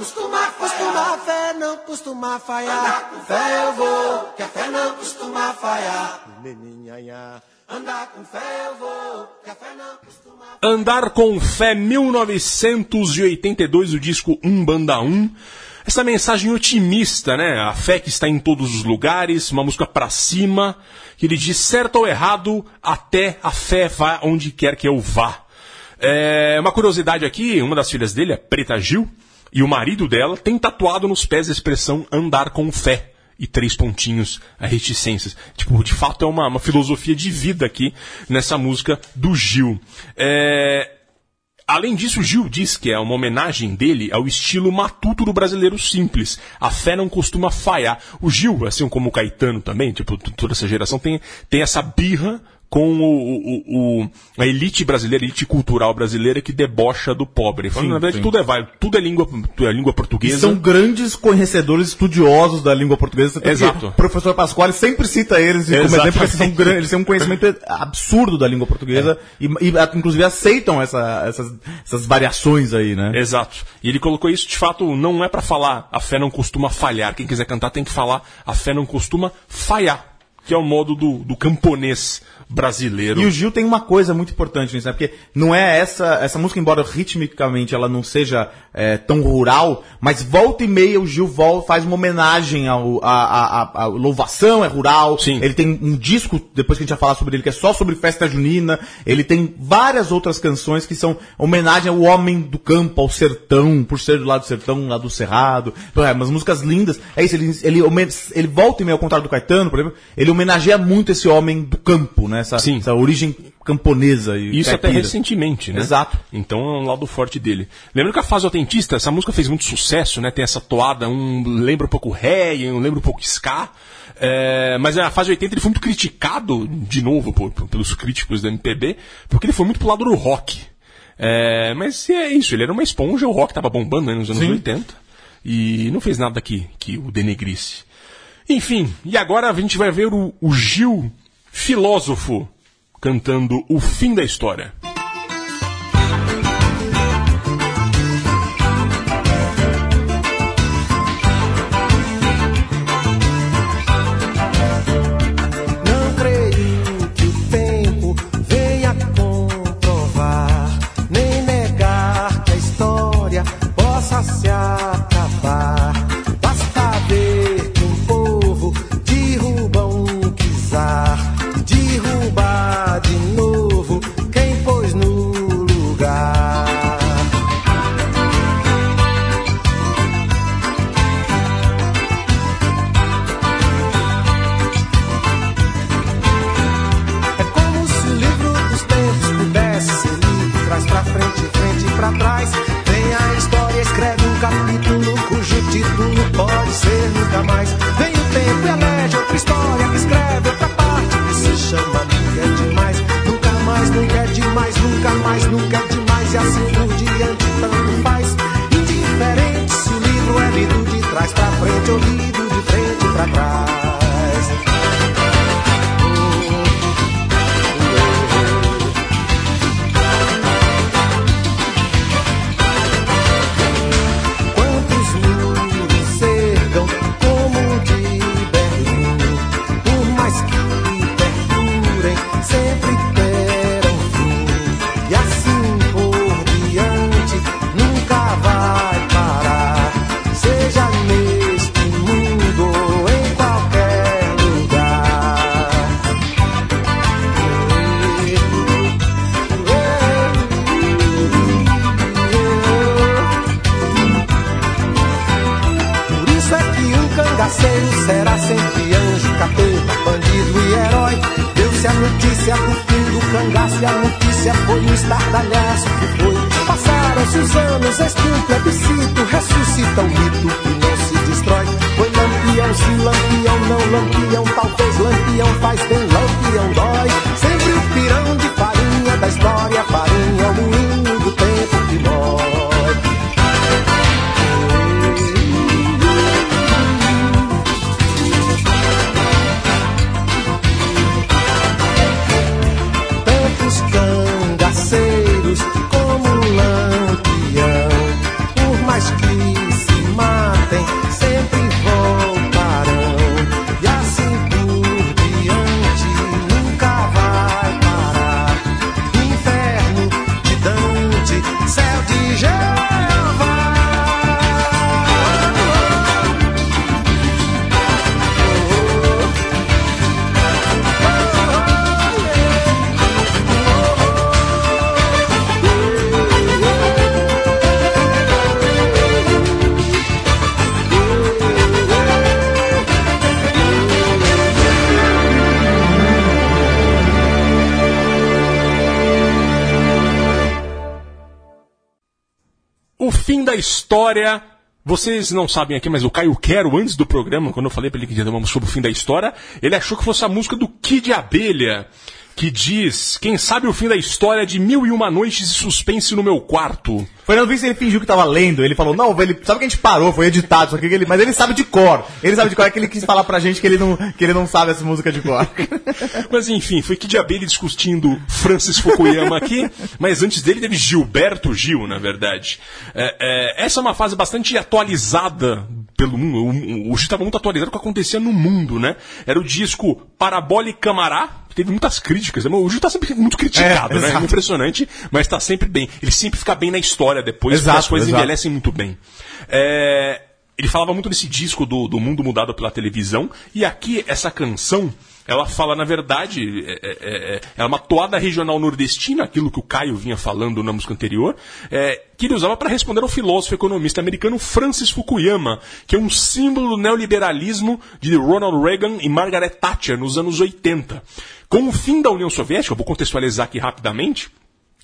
Costuma, costuma, fé não costuma falhar. Com fé eu vou, café não costuma falhar. Meninha, andar com fé eu vou, café não costuma Andar com Fé 1982, o disco Um Banda 1. Essa mensagem otimista, né? A fé que está em todos os lugares, uma música pra cima, que ele diz certo ou errado, até a fé vá onde quer que eu vá. É, uma curiosidade aqui, uma das filhas dele, a Preta Gil, e o marido dela tem tatuado nos pés a expressão andar com fé. E três pontinhos, a reticências. Tipo, de fato é uma, uma filosofia de vida aqui nessa música do Gil. É, Além disso, Gil diz que é uma homenagem dele ao estilo matuto do brasileiro simples. A fé não costuma falhar. O Gil, assim como o Caetano também, tipo, toda essa geração tem, tem essa birra com o, o- o- a elite brasileira, a elite cultural brasileira que debocha do pobre. Falando, Sim, na verdade, sim. tudo é vai, tudo é língua, tudo é língua E portuguesa. são grandes conhecedores, estudiosos da língua portuguesa. Exato. O professor Pasquale sempre cita eles como exemplo, porque eles, são eles têm um conhecimento absurdo da língua portuguesa e, e, a- inclusive aceitam essa- essas, essas variações aí, né? Exato. E ele colocou isso, de fato, não é pra falar a fé não costuma falhar. Quem quiser cantar tem que falar a fé não costuma falhar. Que é o modo do, do camponês brasileiro. E o Gil tem uma coisa muito importante nisso, né? Porque não é essa, essa música, embora ritmicamente ela não seja é, tão rural, mas volta e meia o Gil vol, faz uma homenagem ao, a, a, a- louvação, é rural. Sim. Ele tem um disco, depois que a gente vai falar sobre ele, que é só sobre festa junina. Ele tem várias outras canções que são homenagem ao homem do campo, ao sertão, por ser do lado do sertão, lá do cerrado. Então, é, umas músicas lindas. É isso, ele, ele, ele volta e meia ao contrário do Caetano, por exemplo, ele homenageia muito esse homem do campo, né? Essa, Sim. essa origem camponesa e Isso até caipira. recentemente, né? Exato. Então é um lado forte dele. Lembra que a fase autentista, essa música fez muito sucesso, né? Tem essa toada, um lembra um pouco reggae, um lembra um pouco ska. É, mas na fase 80 ele foi muito criticado, de novo, por- por- pelos críticos da MPB, porque ele foi muito pro lado do rock. É, mas é isso, ele era uma esponja, o rock tava bombando né, nos anos 80. E não fez nada que, que o denegrisse. Enfim, e agora a gente vai ver o, o Gil, filósofo, cantando O Fim da História. Plebiscito ressuscita o mito que não se destrói. Foi lampião, se lampião, não lampião, talvez lampião faz bem, história. Vocês não sabem aqui, mas o Caio Quero, antes do programa, quando eu falei pra ele que música sobre o fim da história, ele achou que fosse a música do Kid Abelha. Que diz: Quem sabe o fim da história de mil e uma noites de suspense no meu quarto. Fernando Vice, ele fingiu que tava lendo, ele falou, não, ele sabe que a gente parou, foi editado, só que ele, mas ele sabe de cor. Ele sabe de cor, é que ele quis falar pra gente que ele não, que ele não sabe essa música de cor. Mas enfim, foi que Diabelli discutindo Francis Fukuyama aqui, mas antes dele teve Gilberto Gil, na verdade. É, é, essa é uma fase bastante atualizada pelo mundo. O, o Gil estava muito atualizado com o que acontecia no mundo, né? Era o disco Parabole Camará, que teve muitas críticas. né? O Gil tá sempre muito criticado, É, né? exato. É impressionante, mas tá sempre bem. Ele sempre fica bem na história depois, Exato, porque as coisas exato. envelhecem muito bem. É, ele falava muito desse disco do, do mundo mudado pela televisão, e aqui essa canção. Ela fala, na verdade, é, é, é, é uma toada regional nordestina, aquilo que o Caio vinha falando na música anterior, é, que ele usava para responder ao filósofo e economista americano Francis Fukuyama, que é um símbolo do neoliberalismo de Ronald Reagan e Margaret Thatcher nos anos 80. Com o fim da União Soviética, vou contextualizar aqui rapidamente,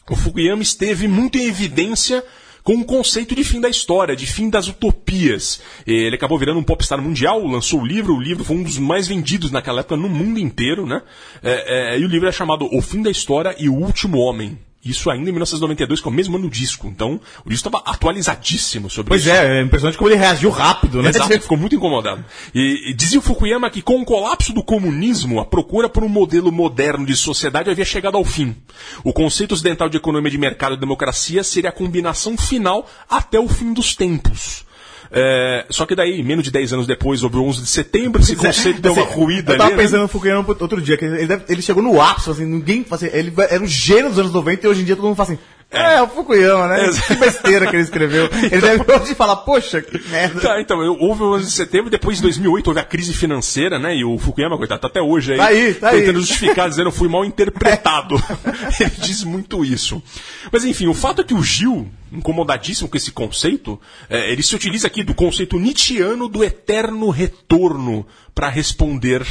o Fukuyama esteve muito em evidência com o conceito de fim da história, de fim das utopias. Ele acabou virando um popstar mundial, lançou o livro, o livro foi um dos mais vendidos naquela época no mundo inteiro, né? É, é, e o livro é chamado O Fim da História e o Último Homem. Isso ainda em 1992, que é o mesmo ano do disco. Então, o disco estava atualizadíssimo sobre Pois isso. é, é impressionante como ele reagiu rápido, né? Exato, ficou muito incomodado. E, e dizia o Fukuyama que com o colapso do comunismo, a procura por um modelo moderno de sociedade havia chegado ao fim. O conceito ocidental de economia de mercado e democracia seria a combinação final até o fim dos tempos. É, só que daí, menos de 10 anos depois, houve o 11 de setembro, esse conceito deu uma Assim, ruída Eu tava ali, né? pensando no Fukuyama outro dia, que ele, deve- ele chegou no ápice, assim, ninguém, assim, ele era um gênio dos anos 90 e hoje em dia todo mundo fala assim, é, o Fukuyama, né? Exato. Que besteira que ele escreveu. Ele deve hoje falar, poxa, que merda. Tá, então, houve o 11 de setembro, depois em 2008 houve a crise financeira, né? E o Fukuyama, coitado, tá até hoje aí. Tá aí, tá aí. tentando justificar, dizendo fui mal interpretado. Ele diz muito isso. Mas enfim, o fato é que o Gil, incomodadíssimo com esse conceito, é, ele se utiliza aqui do conceito nietzschiano do eterno retorno para responder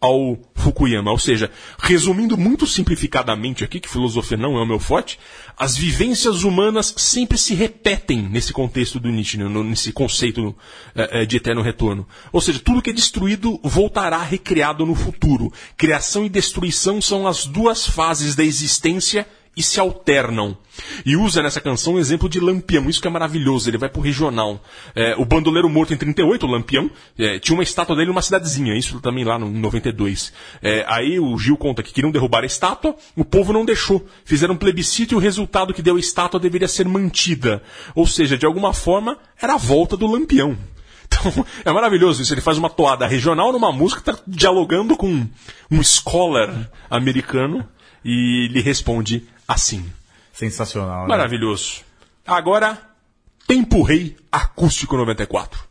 ao Fukuyama. Ou seja, resumindo muito simplificadamente aqui, que filosofia não é o meu forte, as vivências humanas sempre se repetem nesse contexto do Nietzsche, nesse conceito eh, eh, de eterno retorno. Ou seja, tudo que é destruído voltará recriado no futuro. Criação e destruição são as duas fases da existência e se alternam. E usa nessa canção o exemplo de Lampião, isso que é maravilhoso, ele vai pro regional. É, o bandoleiro morto em 38, o Lampião, é, tinha uma estátua dele numa cidadezinha, isso também lá no, em 92. É, aí o Gil conta que queriam derrubar a estátua, o povo não deixou. Fizeram um plebiscito e o resultado que deu a estátua deveria ser mantida. Ou seja, de alguma forma, era a volta do Lampião. Então, é maravilhoso isso. Ele faz uma toada regional numa música, tá dialogando com um scholar americano e ele responde assim. Sensacional, né? Maravilhoso. Agora, Tempo Rei Acústico 94.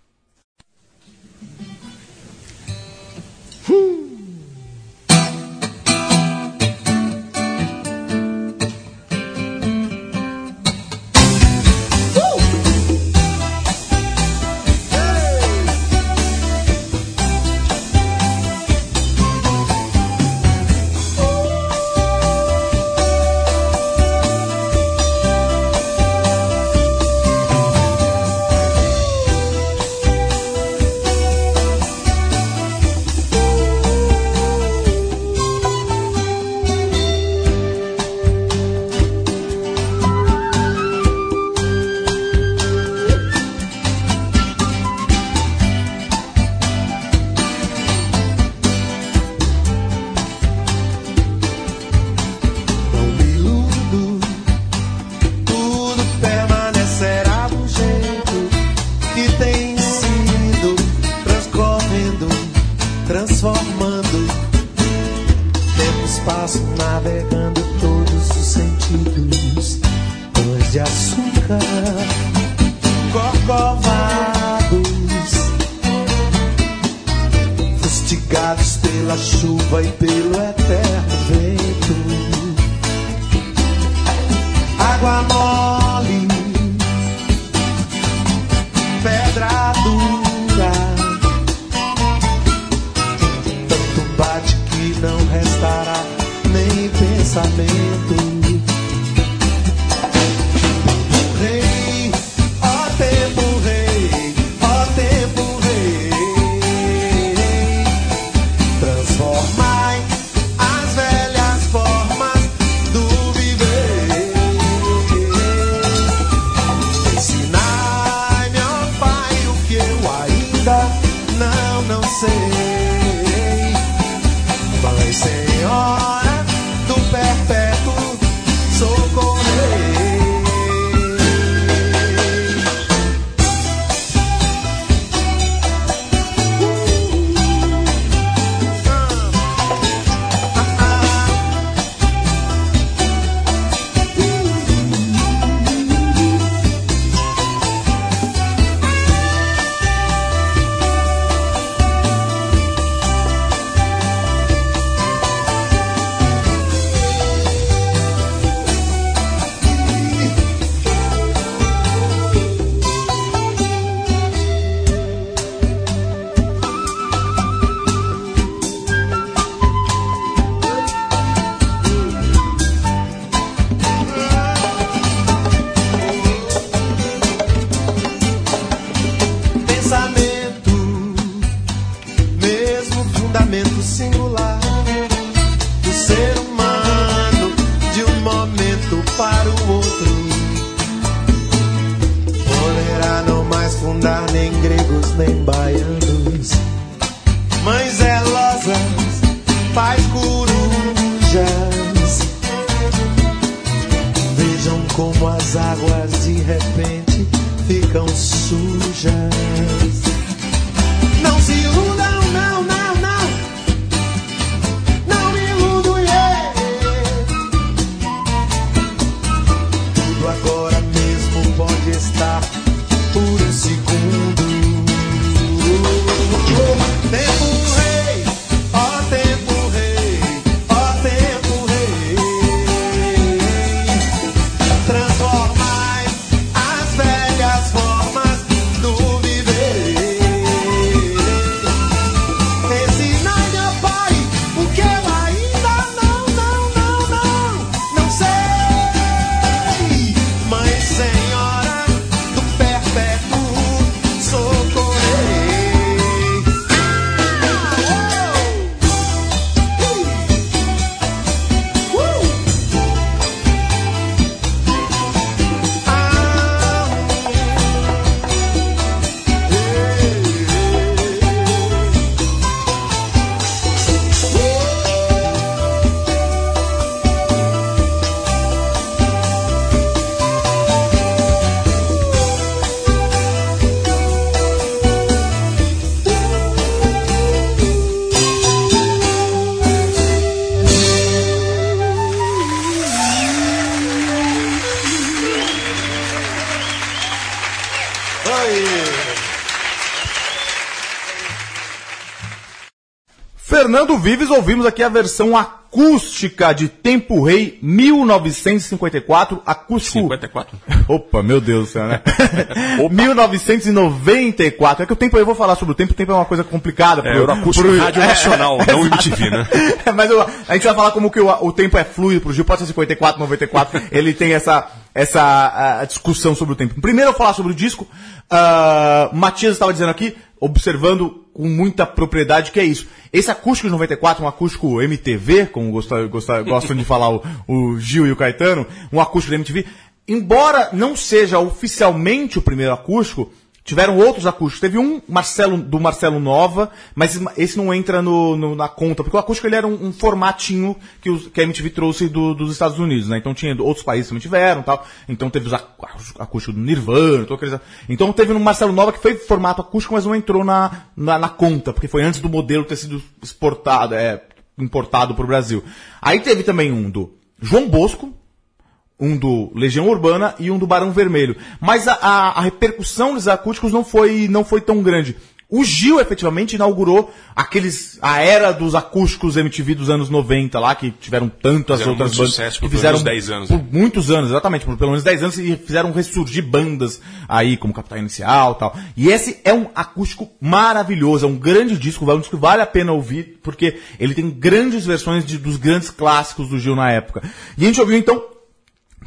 Fernando Vives, ouvimos aqui a versão acústica de Tempo Rei 1954, acústico. 54? Opa, meu Deus do céu, né? 1994. É que o tempo eu vou falar sobre o tempo, o tempo é uma coisa complicada. É, Euroacústico Rádio Nacional, não MTV, né? É, Mas eu- a gente vai falar como que o, o tempo é fluido pro Gil, pode ser 54, 94, ele tem essa, essa ah, discussão sobre o tempo. Primeiro eu vou falar sobre o disco, Ah, Matias estava dizendo aqui, observando com muita propriedade que é isso. Esse acústico de 94, um acústico MTV, como gosta, gosta, gostam de falar o, o Gil e o Caetano, um acústico da MTV, embora não seja oficialmente o primeiro acústico, Tiveram outros acústicos. Teve um Marcelo, do Marcelo Nova, mas esse não entra no, no- na conta, porque o acústico ele era um, um formatinho que, os- que a MTV trouxe do- dos Estados Unidos, né? Então tinha outros países também tiveram tal. Então teve os ac- acústicos do Nirvana, aqueles, então teve no Marcelo Nova que foi formato acústico, mas não entrou na, na, na conta, porque foi antes do modelo ter sido exportado, é, importado para o Brasil. Aí teve também um do João Bosco, um do Legião Urbana e um do Barão Vermelho. Mas a, a- a repercussão dos acústicos não foi, não foi tão grande. O Gil efetivamente inaugurou aqueles a era dos acústicos MTV dos anos 90 lá que tiveram tantas Fizeram outras bandas sucesso que por pelo fizeram menos 10 anos, por né? muitos anos, exatamente, por pelo menos 10 anos e fizeram ressurgir bandas aí como Capital Inicial, tal. E esse é um acústico maravilhoso, é um grande disco, é um disco que vale a pena ouvir porque ele tem grandes versões de- dos grandes clássicos do Gil na época. E a gente ouviu então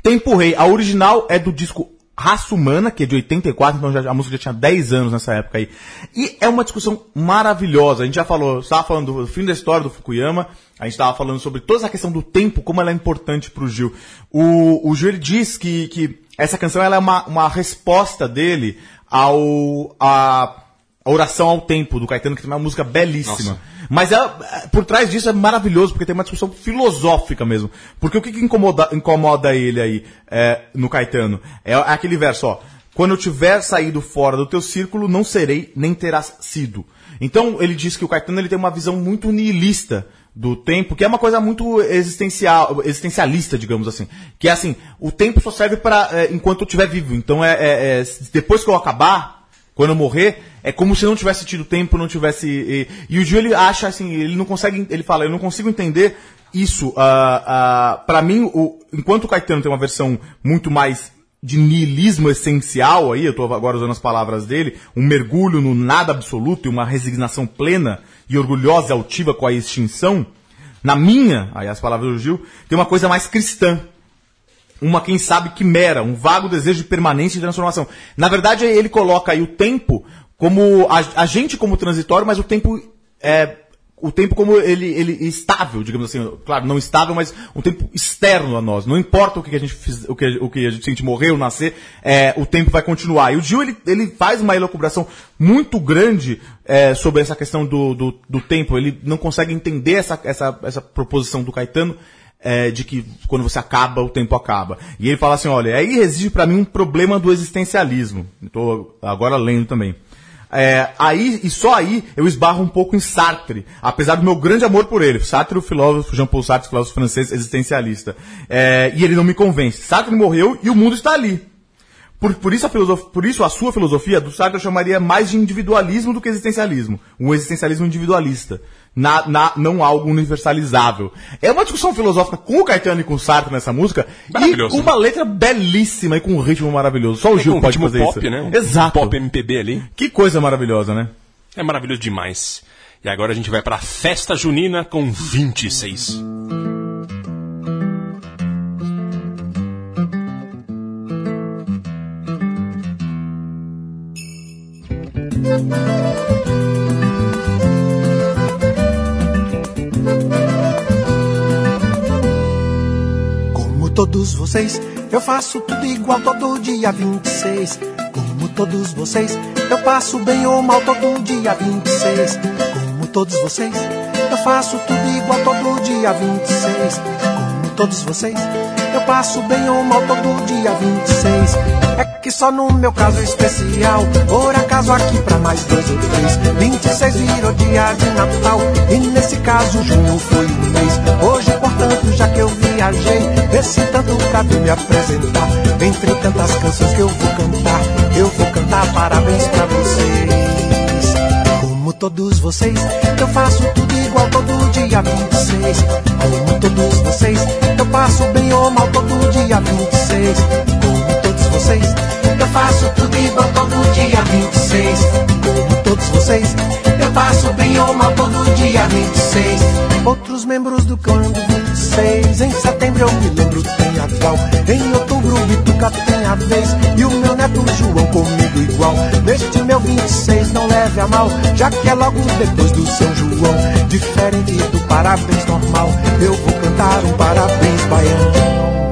Tempo Rei, a original é do disco Raça Humana, que é de 84, então já, a música já tinha 10 anos nessa época aí. E é uma discussão maravilhosa. A gente já falou, estava falando do fim da história do Fukuyama, a gente estava falando sobre toda essa questão do tempo, como ela é importante Gil. O, o Gil ele diz que, que essa canção ela é uma, uma resposta dele ao a, a oração ao tempo do Caetano, que tem uma música belíssima. Nossa. Mas ela, por trás disso é maravilhoso, porque tem uma discussão filosófica mesmo. Porque o que, que incomoda, incomoda ele aí é, no Caetano? É aquele verso, ó. Quando eu tiver saído fora do teu círculo, não serei, nem terás sido. Então, ele diz que o Caetano ele tem uma visão muito nihilista do tempo, que é uma coisa muito existencial, existencialista, digamos assim. Que é assim, o tempo só serve para enquanto eu estiver vivo. Então, é, é- é, depois que eu acabar, quando eu morrer, é como se não tivesse tido tempo, não tivesse. E, e o Gil ele acha assim, ele não consegue, ele fala, eu não consigo entender isso. ah, ah, para mim, o, enquanto o Caetano tem uma versão muito mais de niilismo essencial aí, eu tô agora usando as palavras dele, um mergulho no nada absoluto e uma resignação plena e orgulhosa e altiva com a extinção, na minha, aí as palavras do Gil, tem uma coisa mais cristã uma, quem sabe, quimera, um vago desejo de permanência e transformação. Na verdade, ele coloca aí o tempo como a, a gente como transitório, mas o tempo é o tempo como ele, ele estável, digamos assim, claro, não estável, mas um tempo externo a nós. Não importa o que a gente fiz, o que, o que a gente, se a gente morrer ou nascer, é, o tempo vai continuar. E o Gil, ele, ele faz uma elucubração muito grande é, sobre essa questão do, do, do tempo. Ele não consegue entender essa, essa, essa proposição do Caetano, é, de que quando você acaba, o tempo acaba. E ele fala assim, olha, aí reside para mim um problema do existencialismo. Estou agora lendo também. É, aí, e só aí, eu esbarro um pouco em Sartre, apesar do meu grande amor por ele. Sartre, o filósofo, Jean-Paul Sartre, filósofo francês existencialista. É, e ele não me convence. Sartre morreu e o mundo está ali. Por, por, isso a por isso a sua filosofia do Sartre eu chamaria mais de individualismo do que existencialismo. Um existencialismo individualista. Na, na, não algo universalizável. É uma discussão filosófica com o Caetano e com o Sartre nessa música. E com uma letra belíssima e com um ritmo maravilhoso. Só o Gil Com um pode fazer pop, isso. né? Um Exato. Pop MPB ali. Que coisa maravilhosa, né? É maravilhoso demais. E agora a gente vai pra festa junina com 26. Como vocês, eu faço tudo igual todo dia 26. Como todos vocês, eu passo bem ou mal todo dia 26. Como todos vocês, eu faço tudo igual todo dia 26. Como todos vocês, eu passo bem ou mal todo dia 26. É que só no meu caso especial, por acaso aqui pra mais dois ou três. 26 virou dia de Natal, e nesse caso junho foi o mês. Hoje, portanto, já que eu viajei, esse tanto pra me apresentar. Entre tantas canções que eu vou cantar, eu vou cantar parabéns pra vocês. Como todos vocês, eu faço tudo igual todo dia 26. Como todos vocês, eu passo bem ou mal todo dia 26. Como todos vocês, eu faço tudo igual todo dia 26. Como todos vocês, eu passo bem ou mal todo dia 26. Outros membros do clã do 26. Em setembro eu me lembro, tem a Val. Em outubro o Bituca tem a vez. E o meu neto João comigo igual. Neste meu 26 não leve a mal, já que é logo depois do São João. Diferente do parabéns normal, eu vou cantar um parabéns baiano.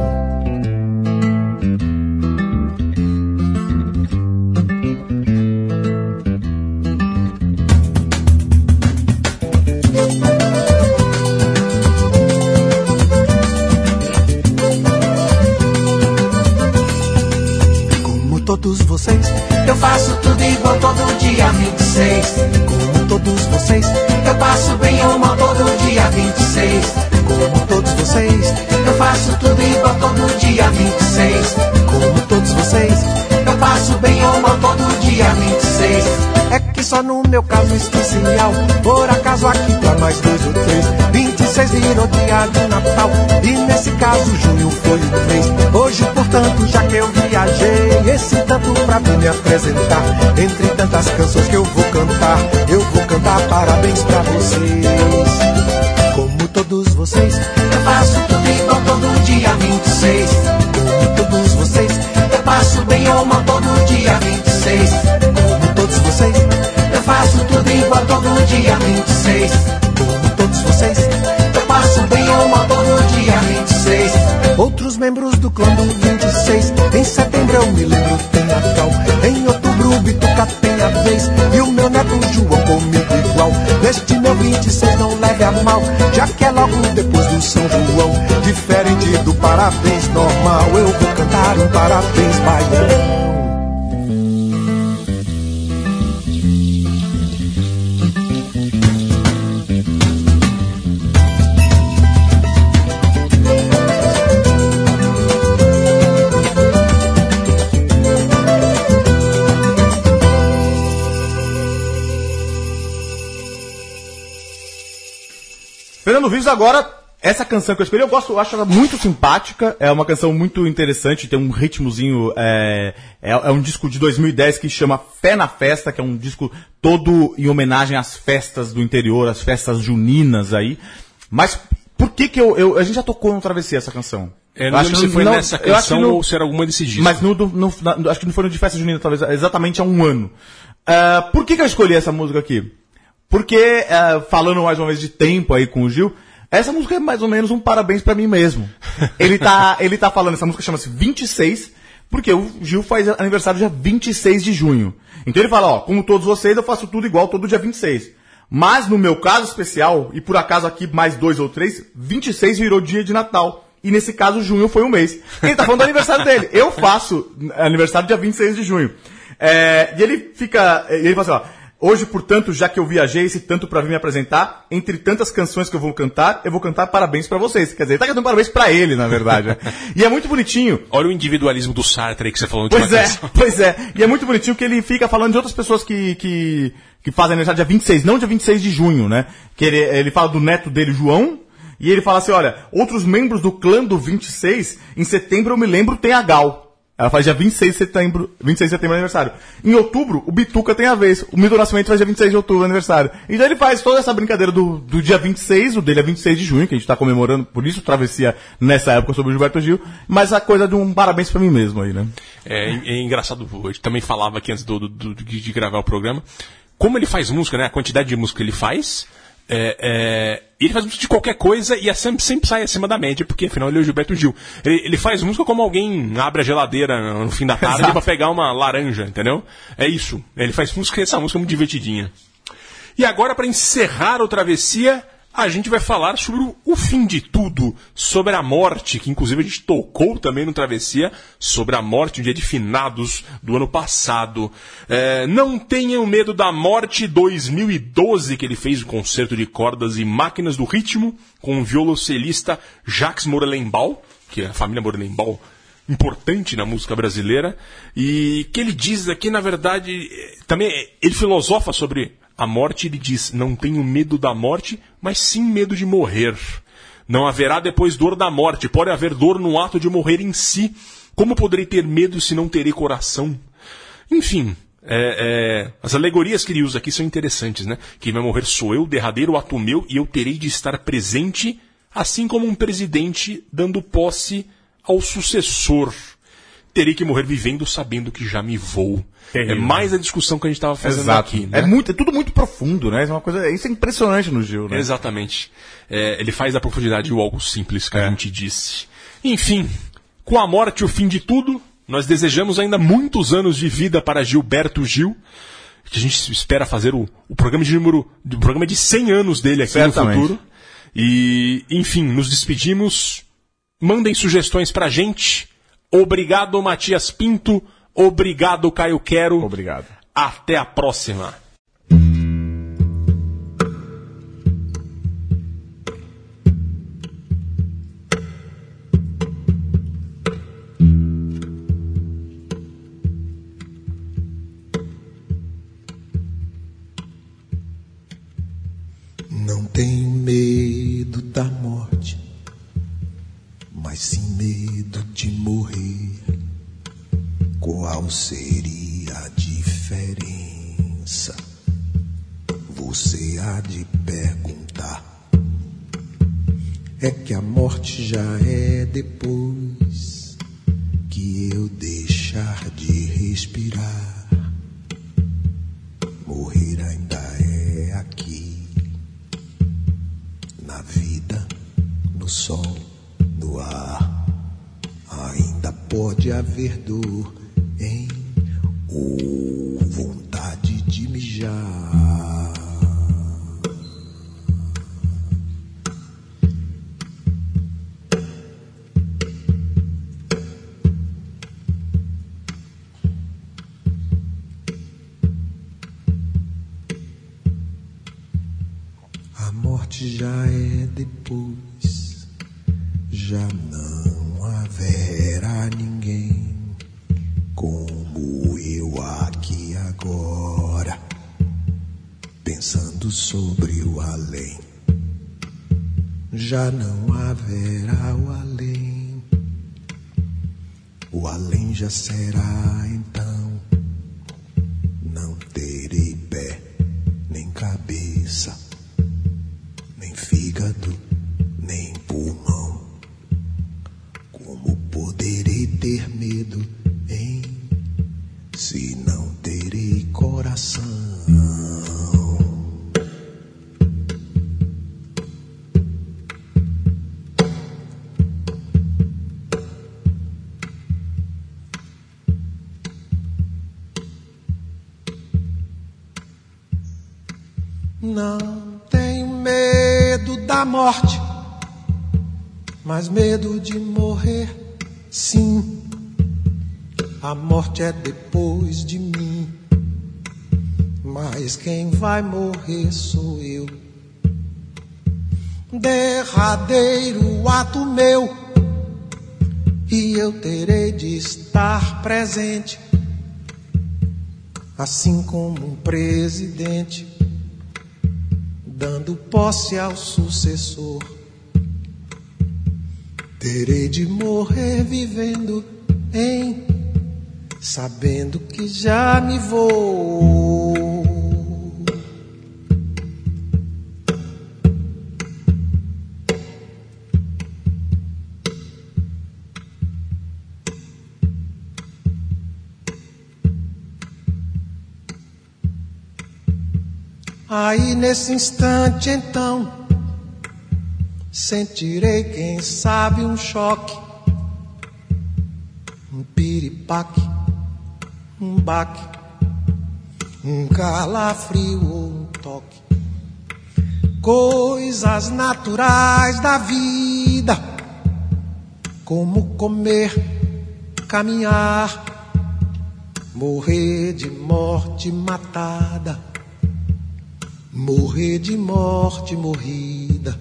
Igual todo dia 26. Como todos vocês, eu passo bem ou mal todo dia 26. É que só no meu caso especial, por acaso aqui pra nós dois ou três. 26 virou dia de Natal, e nesse caso junho foi o mês. Hoje, portanto, já que eu viajei, esse tanto pra mim me apresentar. Entre tantas canções que eu vou cantar, eu vou cantar parabéns pra vocês. Como todos vocês, 26. Como todos vocês, eu passo bem ou mal todo dia 26. Outros membros do clã do 26, em setembro eu me lembro tem Natal. Em outubro o Bituca tem a vez, e o meu neto João comigo igual. Neste meu 26 não leve a mal, já que é logo depois do São João. Diferente do parabéns normal, eu vou cantar um parabéns baiano. Agora, essa canção que eu escolhi, eu gosto, eu acho ela muito simpática, é uma canção muito interessante, tem um ritmozinho, é, é, é um disco de 2010 que chama Fé na Festa, que é um disco todo em homenagem às festas do interior, às festas juninas aí. Mas por que que eu, eu- a gente já tocou no Travessia essa canção? É, não Acho lembro se que foi não- nessa que canção no- ou se era alguma desses discos. Mas no, no- na- acho que não foi no de festa junina, talvez exatamente há um ano. Ah, por que, que eu escolhi essa música aqui? Porque, eh, falando mais uma vez de tempo aí com o Gil, essa música é mais ou menos um parabéns pra mim mesmo. Ele tá, ele tá falando, essa música chama-se 26, porque o Gil faz aniversário dia 26 de junho. Então ele fala, ó, como todos vocês, eu faço tudo igual todo dia 26. Mas no meu caso especial, e por acaso aqui mais dois ou três, 26 virou dia de Natal. E nesse caso, junho foi um mês. Ele tá falando do aniversário dele. Eu faço aniversário dia 26 de junho. É, e ele fica. Ele fala assim, ó. Hoje, portanto, já que eu viajei esse tanto pra vir me apresentar, entre tantas canções que eu vou cantar, eu vou cantar parabéns pra vocês. Quer dizer, ele tá cantando parabéns pra ele, na verdade. né? e é muito bonitinho. Olha o individualismo do Sartre aí que você falou Pois é, pois é. E é muito bonitinho que ele fica falando de outras pessoas que, que, que fazem aniversário dia 26, não dia 26 de junho, né? Que ele, ele fala do neto dele, João, e ele fala assim, olha, outros membros do clã do 26, em setembro eu me lembro, tem a Gal. Ela faz dia 26 de setembro, 26 de setembro é aniversário. Em outubro, o Bituca tem a vez. O Milton Nascimento faz dia 26 de outubro aniversário. Então ele faz toda essa brincadeira do, do dia 26, o dele é 26 de junho, que a gente tá comemorando, por isso travessia nessa época sobre o Gilberto Gil, mas a coisa de um parabéns pra mim mesmo aí, né? É, é engraçado, a gente também falava aqui antes do, do- do- de, de gravar o programa, como ele faz música, né? A quantidade de música que ele faz, é, é, ele faz música de qualquer coisa e é sempre, sempre sai acima da média, porque afinal ele é o Gilberto Gil. Ele, ele faz música como alguém abre a geladeira no fim da tarde pra pegar uma laranja, entendeu? É isso. Ele faz música, essa música é muito divertidinha. E agora, para encerrar o Travessia, a gente vai falar sobre o, fim de tudo, sobre a morte, que inclusive a gente tocou também no Travessia, sobre a morte, um dia de finados do ano passado. É, não tenham medo da morte 2012, que ele fez o concerto de cordas e máquinas do ritmo, com o violoncelista Jacques Morelenbaum, que é a família Morelenbaum importante na música brasileira e que ele diz aqui, na verdade, eh, também ele filosofa sobre a morte, ele diz: "Não tenho medo da morte, mas sim medo de morrer. Não haverá depois dor da morte, pode haver dor no ato de morrer em si. Como poderei ter medo se não terei coração?" Enfim, é, é, as alegorias que ele usa aqui são interessantes, né? Quem vai morrer sou eu, derradeiro ato meu, e eu terei de estar presente, assim como um presidente dando posse ao sucessor. Terei que morrer vivendo sabendo que já me vou. Terrível. É mais a discussão que a gente estava fazendo Exato. aqui. Né? É, muito, é tudo muito profundo, né? Isso é uma coisa, isso é impressionante no Gil, né? Exatamente. É, ele faz da profundidade o algo simples que É. a gente disse. Enfim, com a morte o fim de tudo, nós desejamos ainda muitos anos de vida para Gilberto Gil, que a gente espera fazer o, o programa de número, o programa de 100 anos dele aqui Certamente. no futuro. E, enfim, nos despedimos. Mandem sugestões pra gente. Obrigado, Matias Pinto. Obrigado, Caio Quero. Obrigado. Até a próxima. Não tenho medo da morte, mas medo de morrer, sim. A morte é depois de mim, mas quem vai morrer sou eu. Derradeiro ato meu, e eu terei de estar presente, assim como um presidente dando posse ao sucessor. Terei de morrer vivendo em, sabendo que já me vou. Aí nesse instante então sentirei, quem sabe, um choque, um piripaque, um baque, um calafrio ou um toque. Coisas naturais da vida, como comer, caminhar, morrer de morte matada Morrer de morte morrida.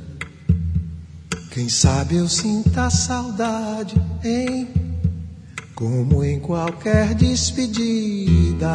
Quem sabe eu sinta saudade, hein? Como em qualquer despedida.